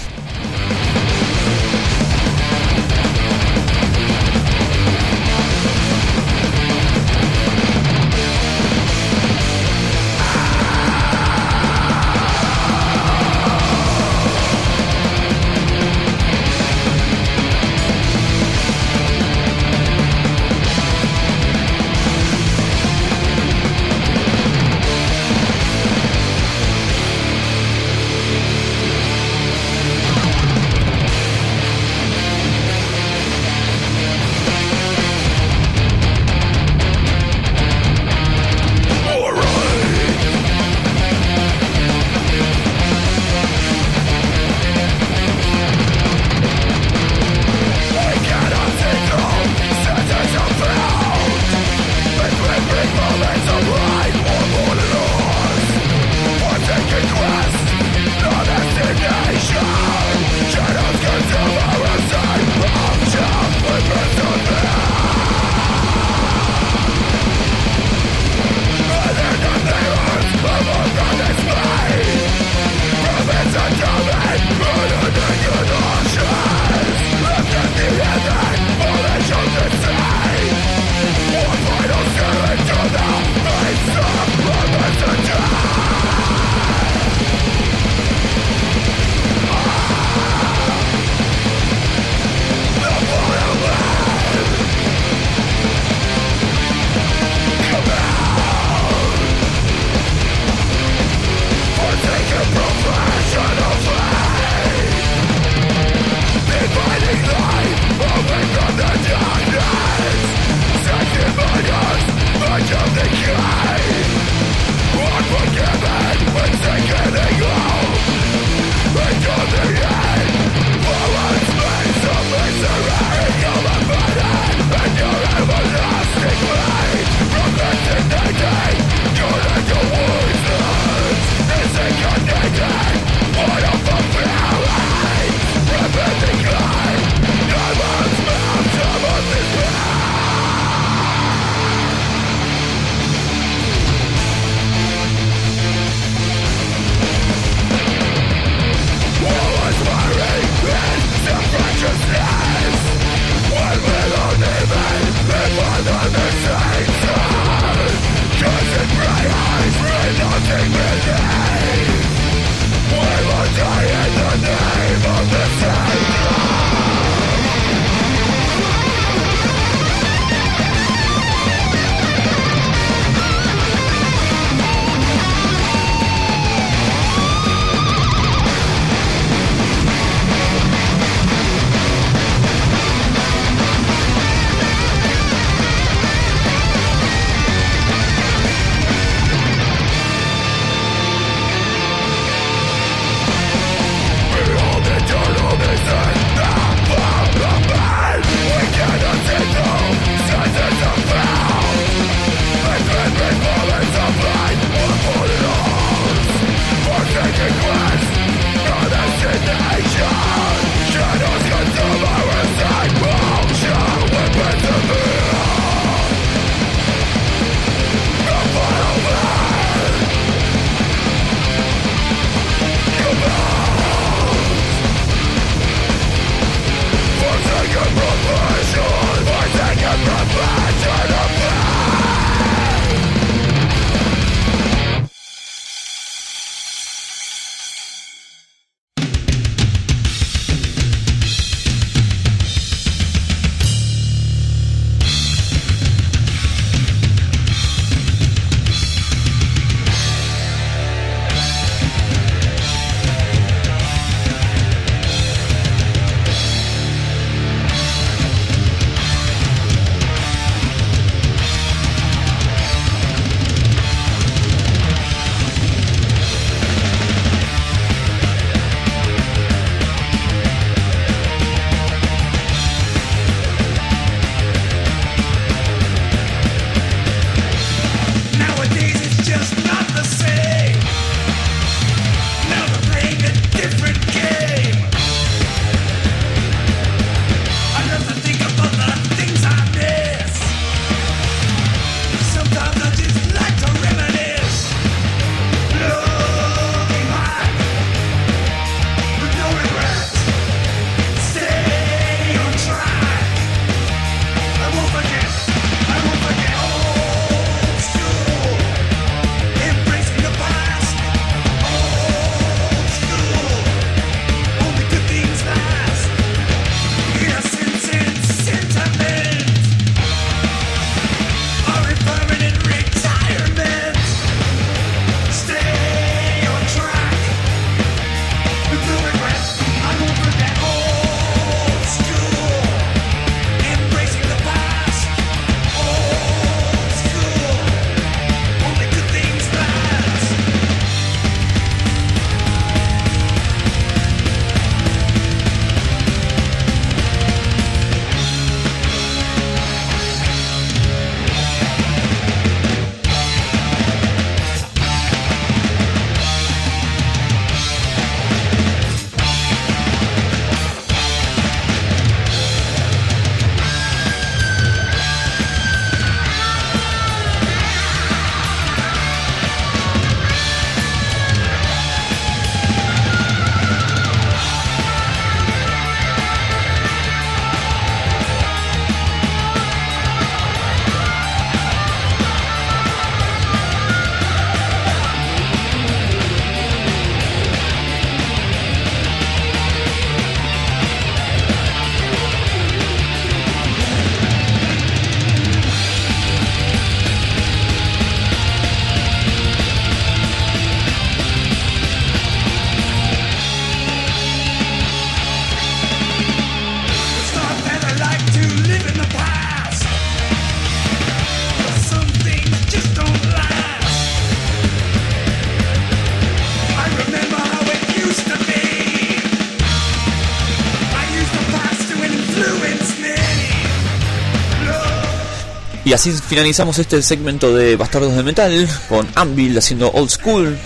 Así finalizamos este segmento de Bastardos de Metal con Anvil haciendo Old School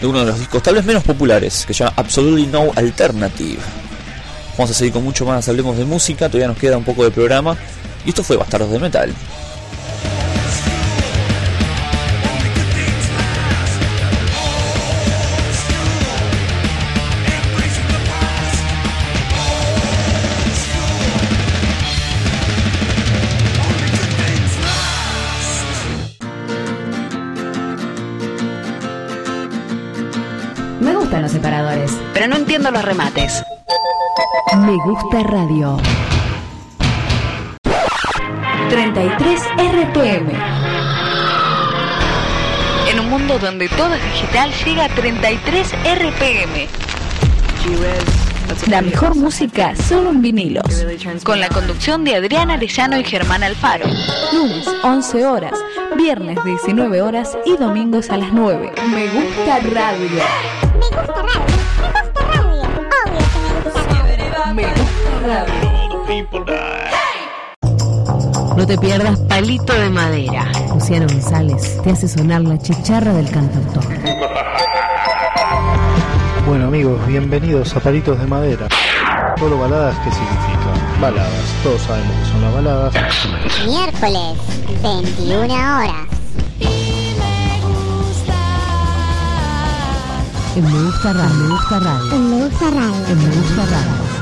de uno de los discos tal vez menos populares que se llama Absolutely No Alternative. Vamos a seguir con mucho más, hablemos de música, todavía nos queda un poco de programa. Y esto fue Bastardos de Metal. Entiendo los remates. Me gusta radio. 33 RPM. En un mundo donde todo es digital, llega a 33 RPM. La mejor música solo en vinilos. Con la conducción de Adriana Arellano y Germán Alfaro. Lunes 11 horas, viernes 19 horas y domingos a las 9. Me gusta radio. No te pierdas Palito de Madera. Luciano González te hace sonar la chicharra del cantautor. Bueno amigos, bienvenidos a Palitos de Madera. Solo baladas, ¿qué significa? Baladas, todos sabemos que son las baladas. Miércoles, 21 horas. En Me Gusta Radio. Me Gusta Radio. En Me gusta radio. En Me Gusta Radio.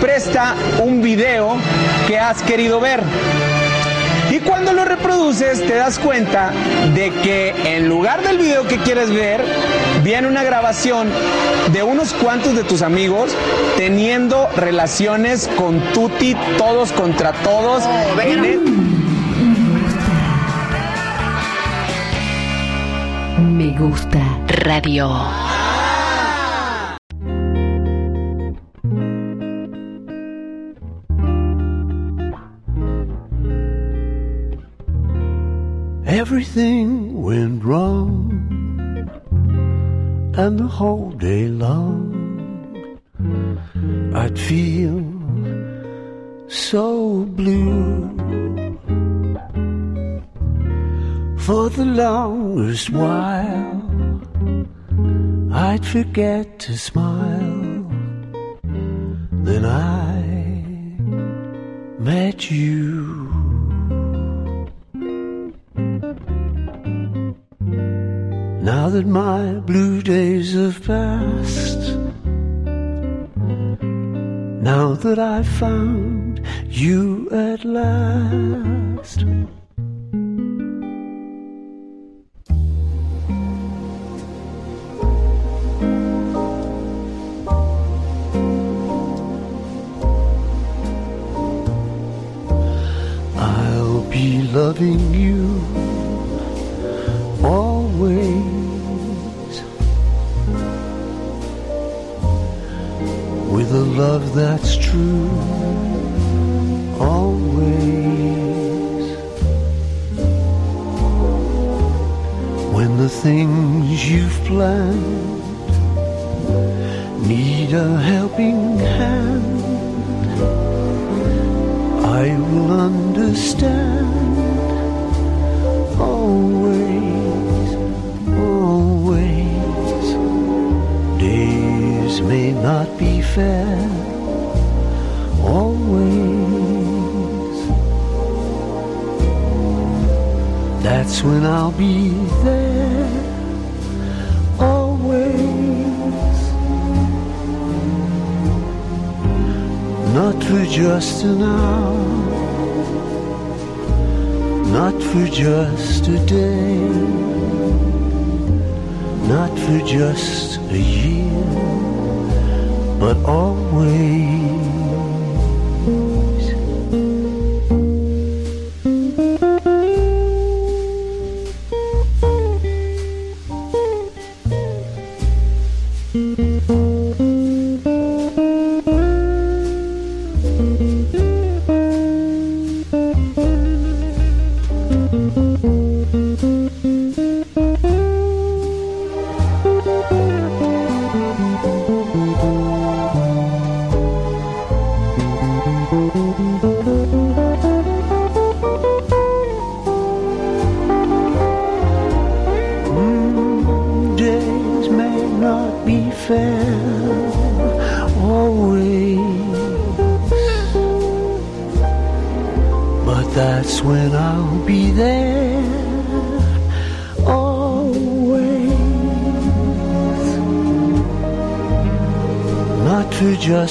Presta un video que has querido ver. Y cuando lo reproduces te das cuenta de que en lugar del video que quieres ver, viene una grabación de unos cuantos de tus amigos teniendo relaciones con Tuti, todos contra todos. en el- Me gusta radio. Whole day long I'd feel so blue. For the longest while, I'd forget to smile. Then I met you. Now that my blue days have passed, now that I've found you at last.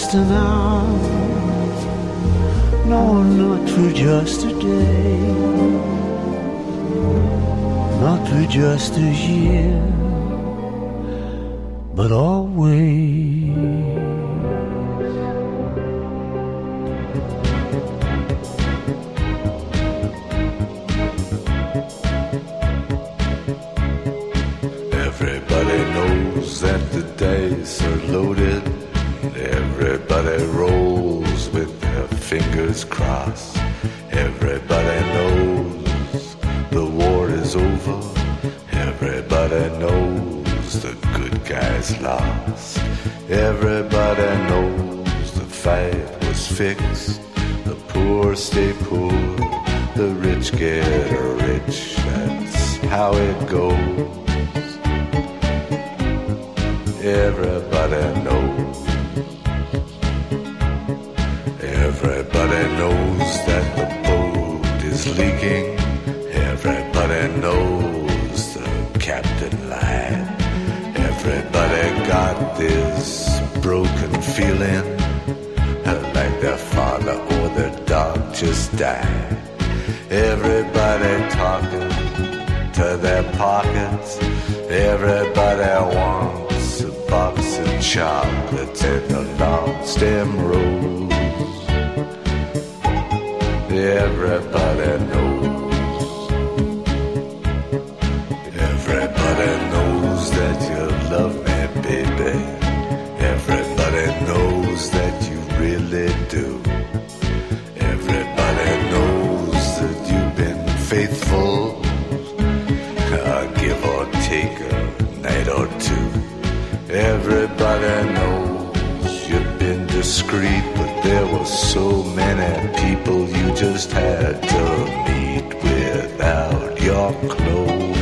just an leaking. Everybody knows the captain lied. Everybody got this broken feeling like their father or their dog just died. Everybody talking to their pockets. Everybody wants a box of chocolates and a long stem rose. Everybody knows. Everybody knows that you love me, baby. Everybody knows that you really do. Everybody knows that you've been faithful. I give or take a night or two. Everybody knows you've been discreet, but so many people you just had to meet without your clothes.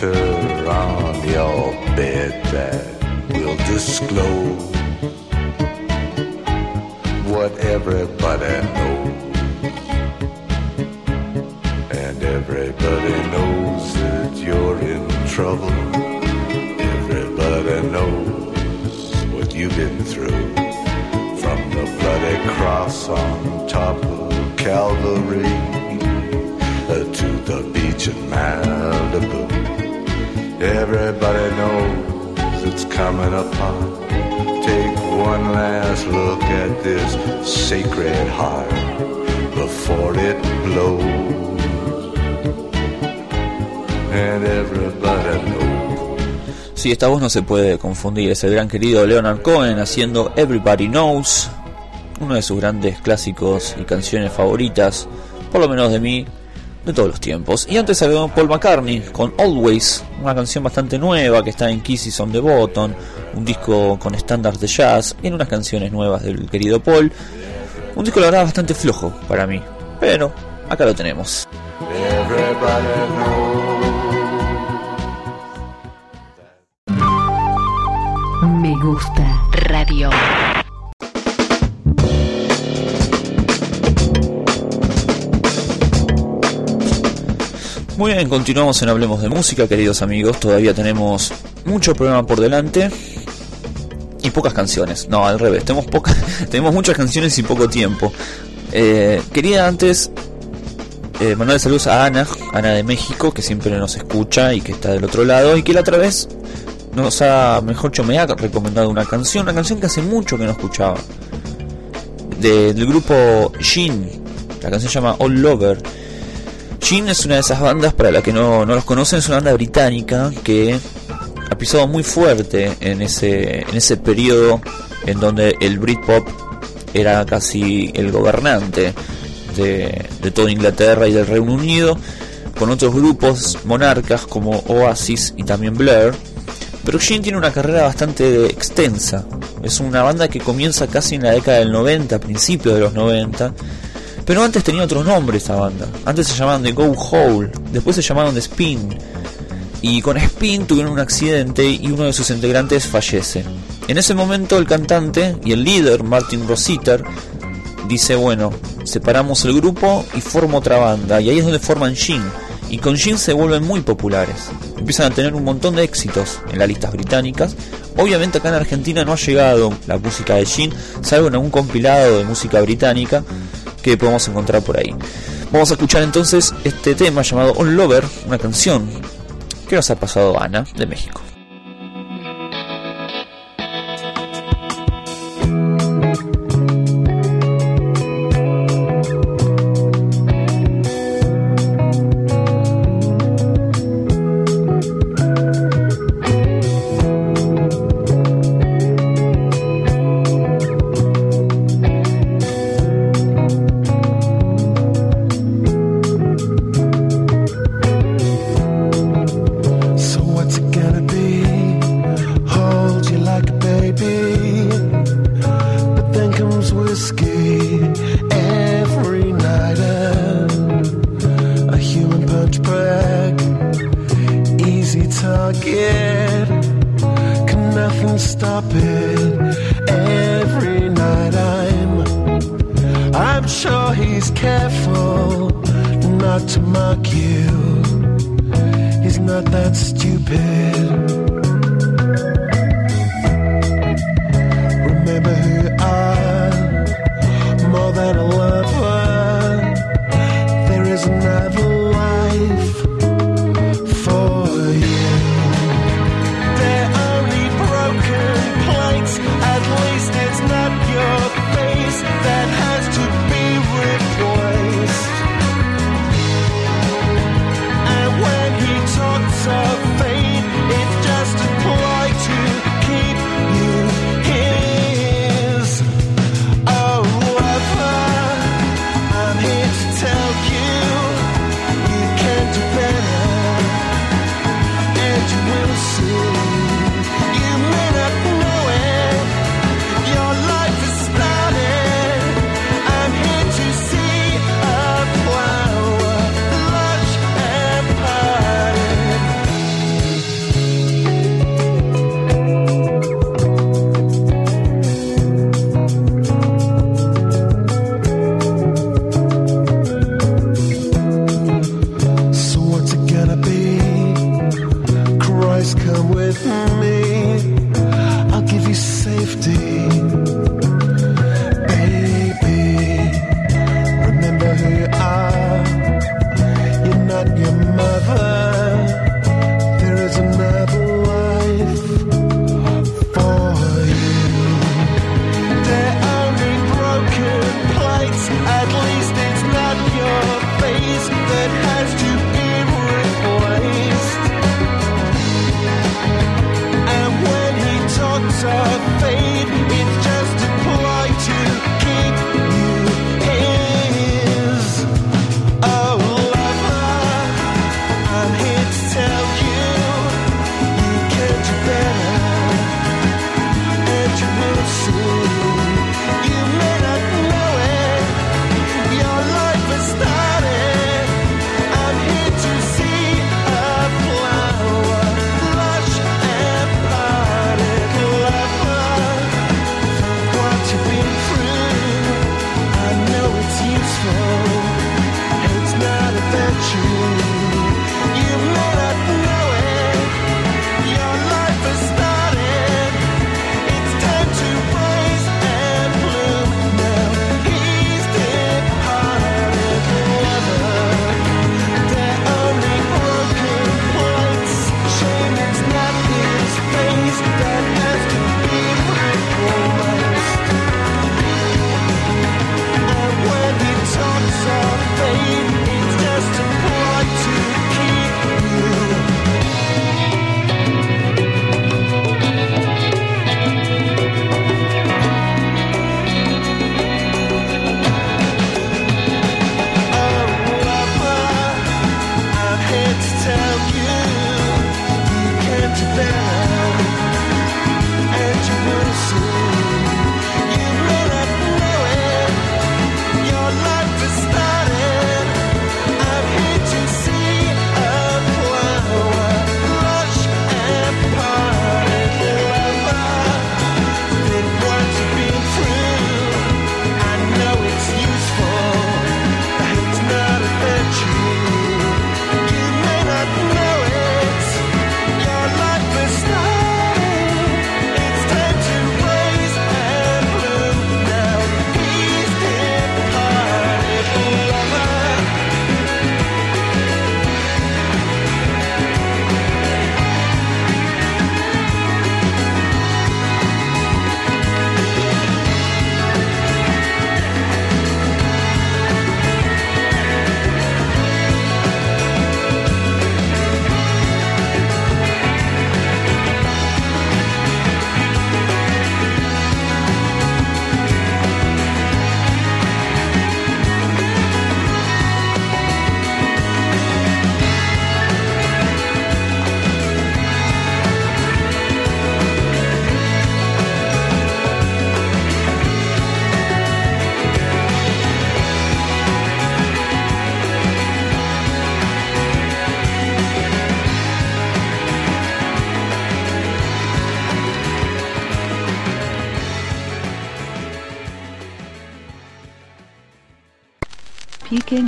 to se puede confundir. Es el gran querido Leonard Cohen haciendo Everybody Knows, uno de sus grandes clásicos y canciones favoritas, por lo menos de mí, de todos los tiempos. Y antes salió Paul McCartney con Always, una canción bastante nueva que está en Kisses on the Bottom, un disco con estándares de jazz y en unas canciones nuevas del querido Paul. Un disco, la verdad, bastante flojo para mí, pero acá lo tenemos. Gusta radio. Muy bien, continuamos en Hablemos de Música, queridos amigos. Todavía tenemos mucho programa por delante y pocas canciones. No, al revés, tenemos, poca, [laughs] tenemos muchas canciones y poco tiempo. Eh, quería antes eh, mandarle saludos a Ana, Ana de México, que siempre nos escucha y que está del otro lado, y que la otra vez nos ha, mejor me ha recomendado una canción, una canción que hace mucho que no escuchaba. De- del grupo Shin, la canción se llama All Lover. Shin es una de esas bandas, para la que no, no los conocen, es una banda británica que ha pisado muy fuerte en ese, en ese periodo en donde el Britpop era casi el gobernante de, de toda Inglaterra y del Reino Unido, con otros grupos monarcas como Oasis y también Blur. Pero Shin tiene una carrera bastante extensa. Es una banda que comienza casi en la década del 90, principios de los 90. Pero antes tenía otros nombres esa banda. Antes se llamaban The Go Hole, después se llamaron The Spin. Y con Spin tuvieron un accidente y uno de sus integrantes fallece. En ese momento el cantante y el líder, Martin Rositer, dice, bueno, separamos el grupo y formo otra banda. Y ahí es donde forman Shin. Y con Shin se vuelven muy populares. Empiezan a tener un montón de éxitos en las listas británicas. Obviamente acá en Argentina no ha llegado la música de Shin, salvo en algún compilado de música británica que podemos encontrar por ahí. Vamos a escuchar entonces este tema llamado On Lover, una canción que nos ha pasado Ana de México.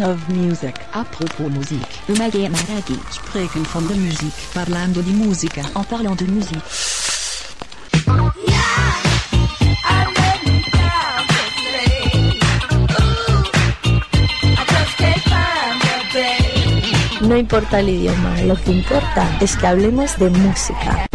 of Music. Apropos musique. Umage et Maradi spreken van de muziek. Parlando di musica. En parlant de musique. No importa el idioma, lo que importa es que hablemos de música.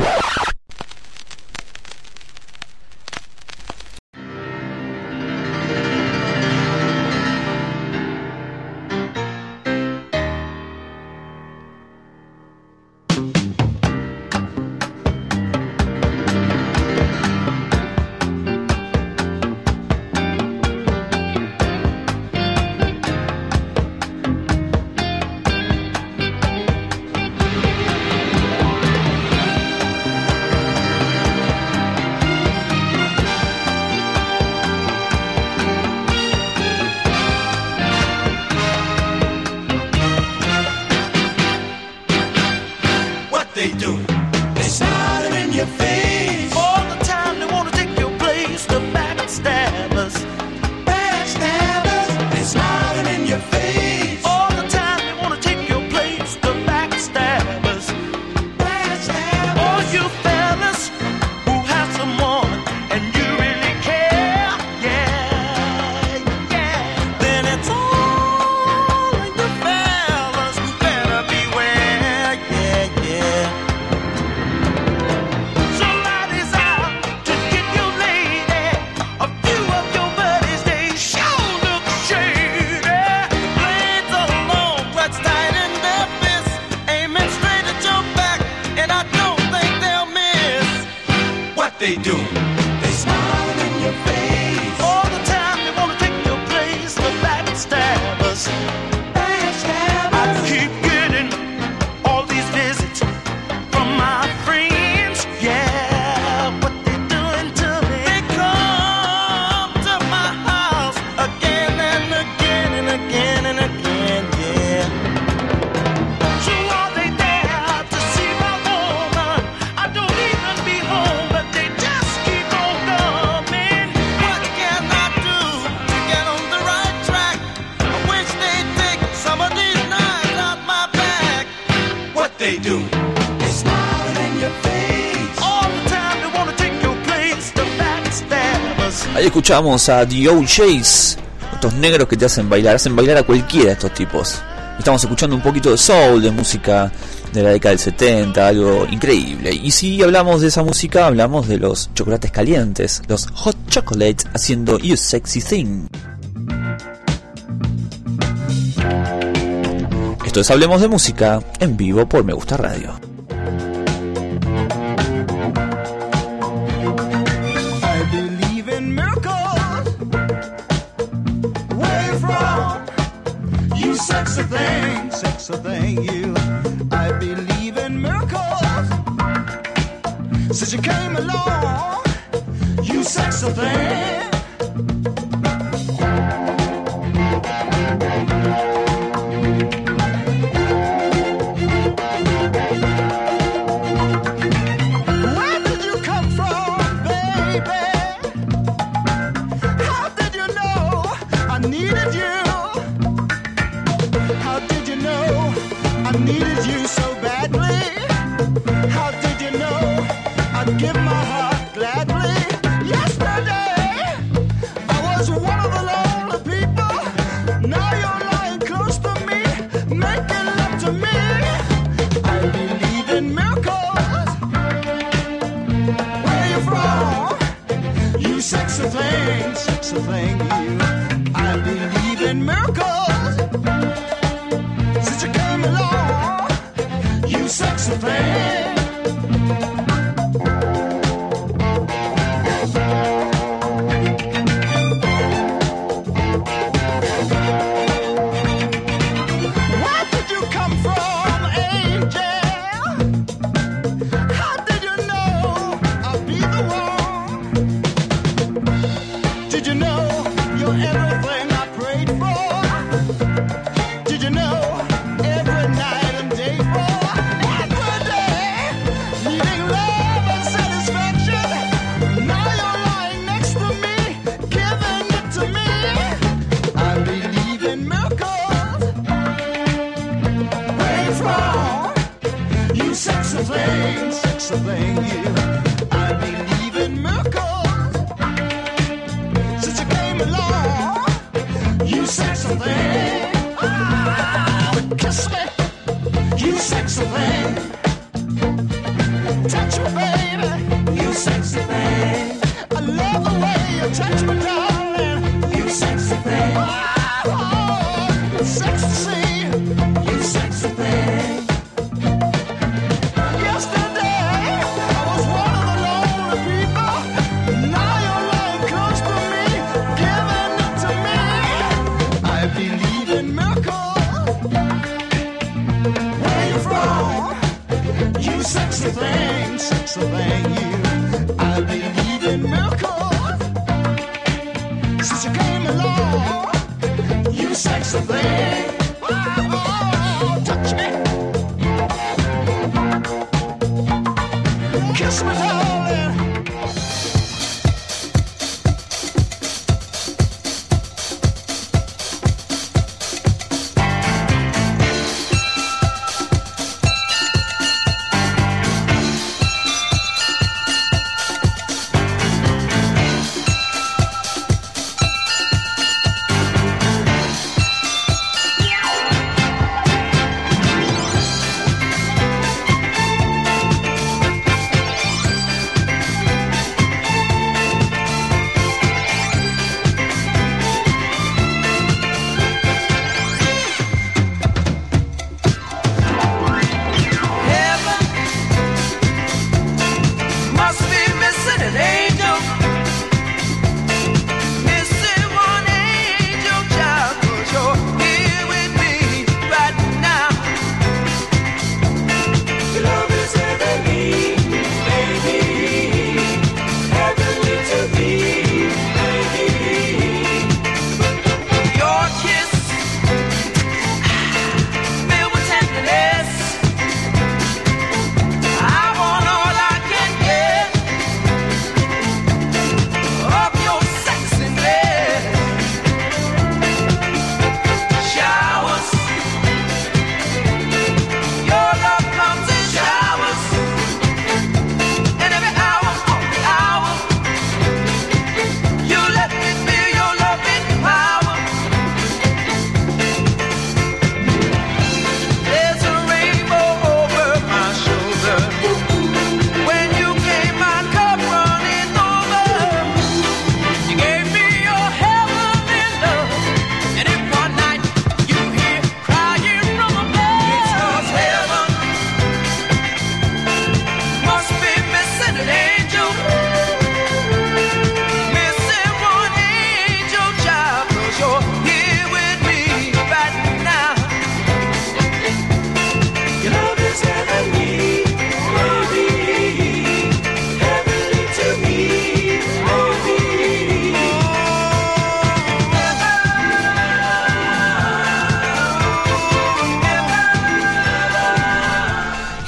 escuchamos a D.O. Chase, estos negros que te hacen bailar, hacen bailar a cualquiera de estos tipos. Estamos escuchando un poquito de soul, de música de la década del 70, algo increíble. Y si hablamos de esa música, hablamos de los chocolates calientes, los hot chocolates haciendo You Sexy Thing. Esto es Hablemos de Música en vivo por Me Gusta Radio. so thank you. I believe in miracles. Since you came along, you said so thank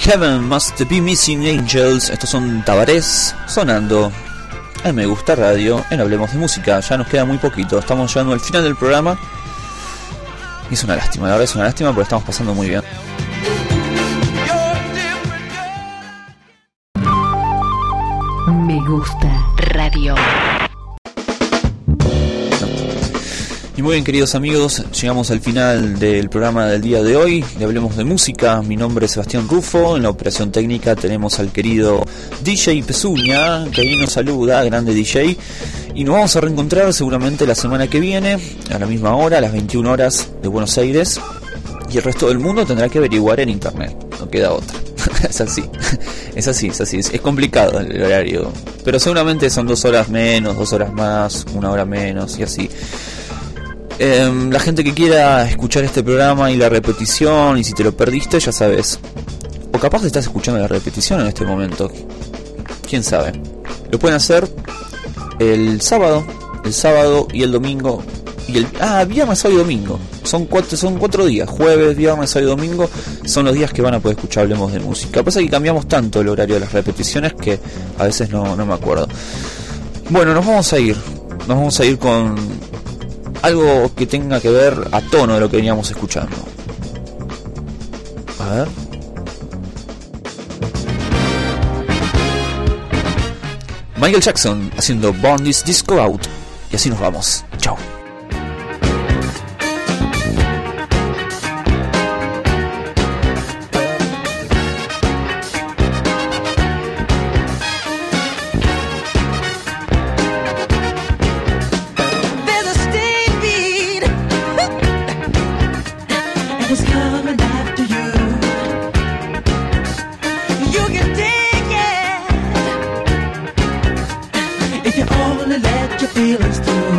Heaven Must Be Missing Angels, estos son Tabarés sonando en Me Gusta Radio, en Hablemos de Música. Ya nos queda muy poquito, estamos llegando al final del programa. Y es una lástima, la verdad es una lástima porque estamos pasando muy bien. Me gusta bien queridos amigos, llegamos al final del programa del día de hoy, le hablemos de música, mi nombre es Sebastián Rufo, en la operación técnica tenemos al querido DJ Pezuña, que ahí nos saluda, grande DJ, y nos vamos a reencontrar seguramente la semana que viene, a la misma hora, a las 21 horas de Buenos Aires, y el resto del mundo tendrá que averiguar en internet, no queda otra. [laughs] es así, es así, es así, es, es complicado el horario, pero seguramente son dos horas menos, dos horas más, una hora menos y así. Em, la gente que quiera escuchar este programa y la repetición, y si te lo perdiste, ya sabes. O capaz estás escuchando la repetición en este momento. Quién sabe. Lo pueden hacer el sábado, el sábado y el domingo. Y el, ah, viernes, sábado y domingo. Son cuatro, son cuatro días. Jueves, viernes, sábado y domingo son los días que van a poder escuchar Hablemos de Música. Pasa que cambiamos tanto el horario de las repeticiones que a veces no, no me acuerdo. Bueno, nos vamos a ir. Nos vamos a ir con algo que tenga que ver a tono de lo que veníamos escuchando. A ver. Michael Jackson haciendo Born This Disco Out. Y así nos vamos. Chao. you.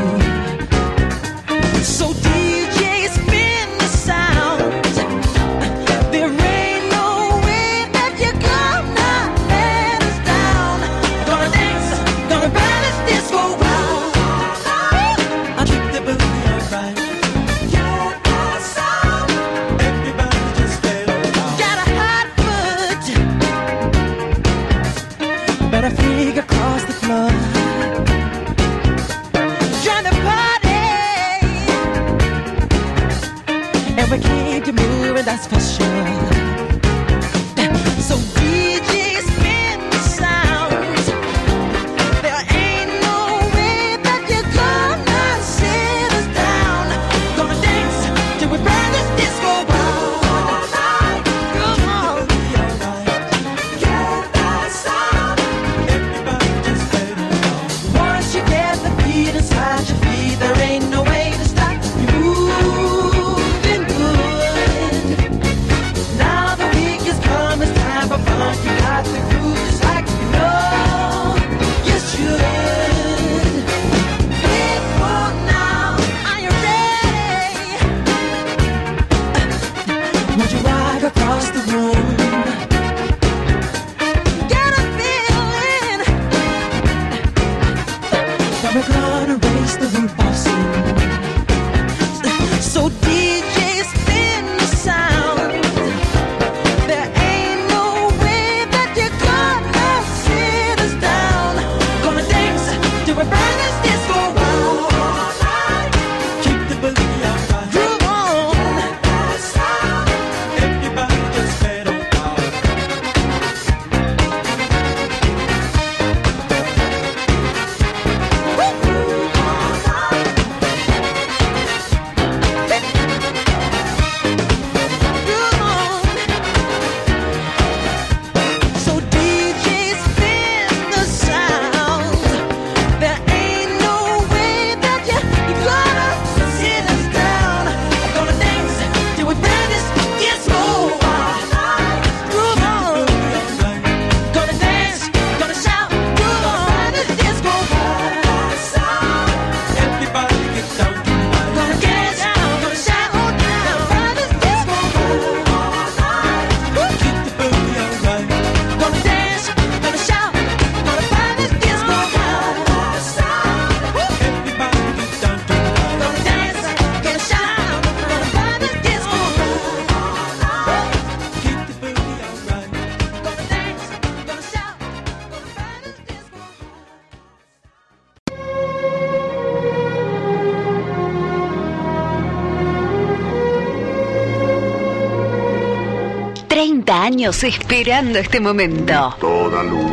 años esperando este momento. Toda luz,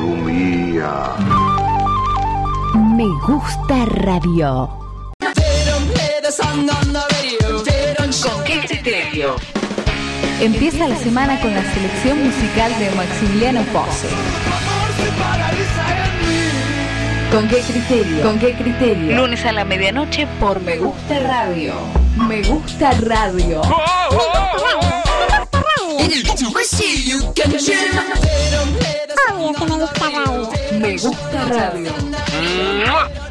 lumía. Me gusta radio. Con qué este criterio. Empieza la semana con la selección musical de Maximiliano Posse. ¿Con qué criterio? ¿Con qué criterio? Lunes a la medianoche por Me Gusta Radio. Me Gusta Radio. Esta Radio.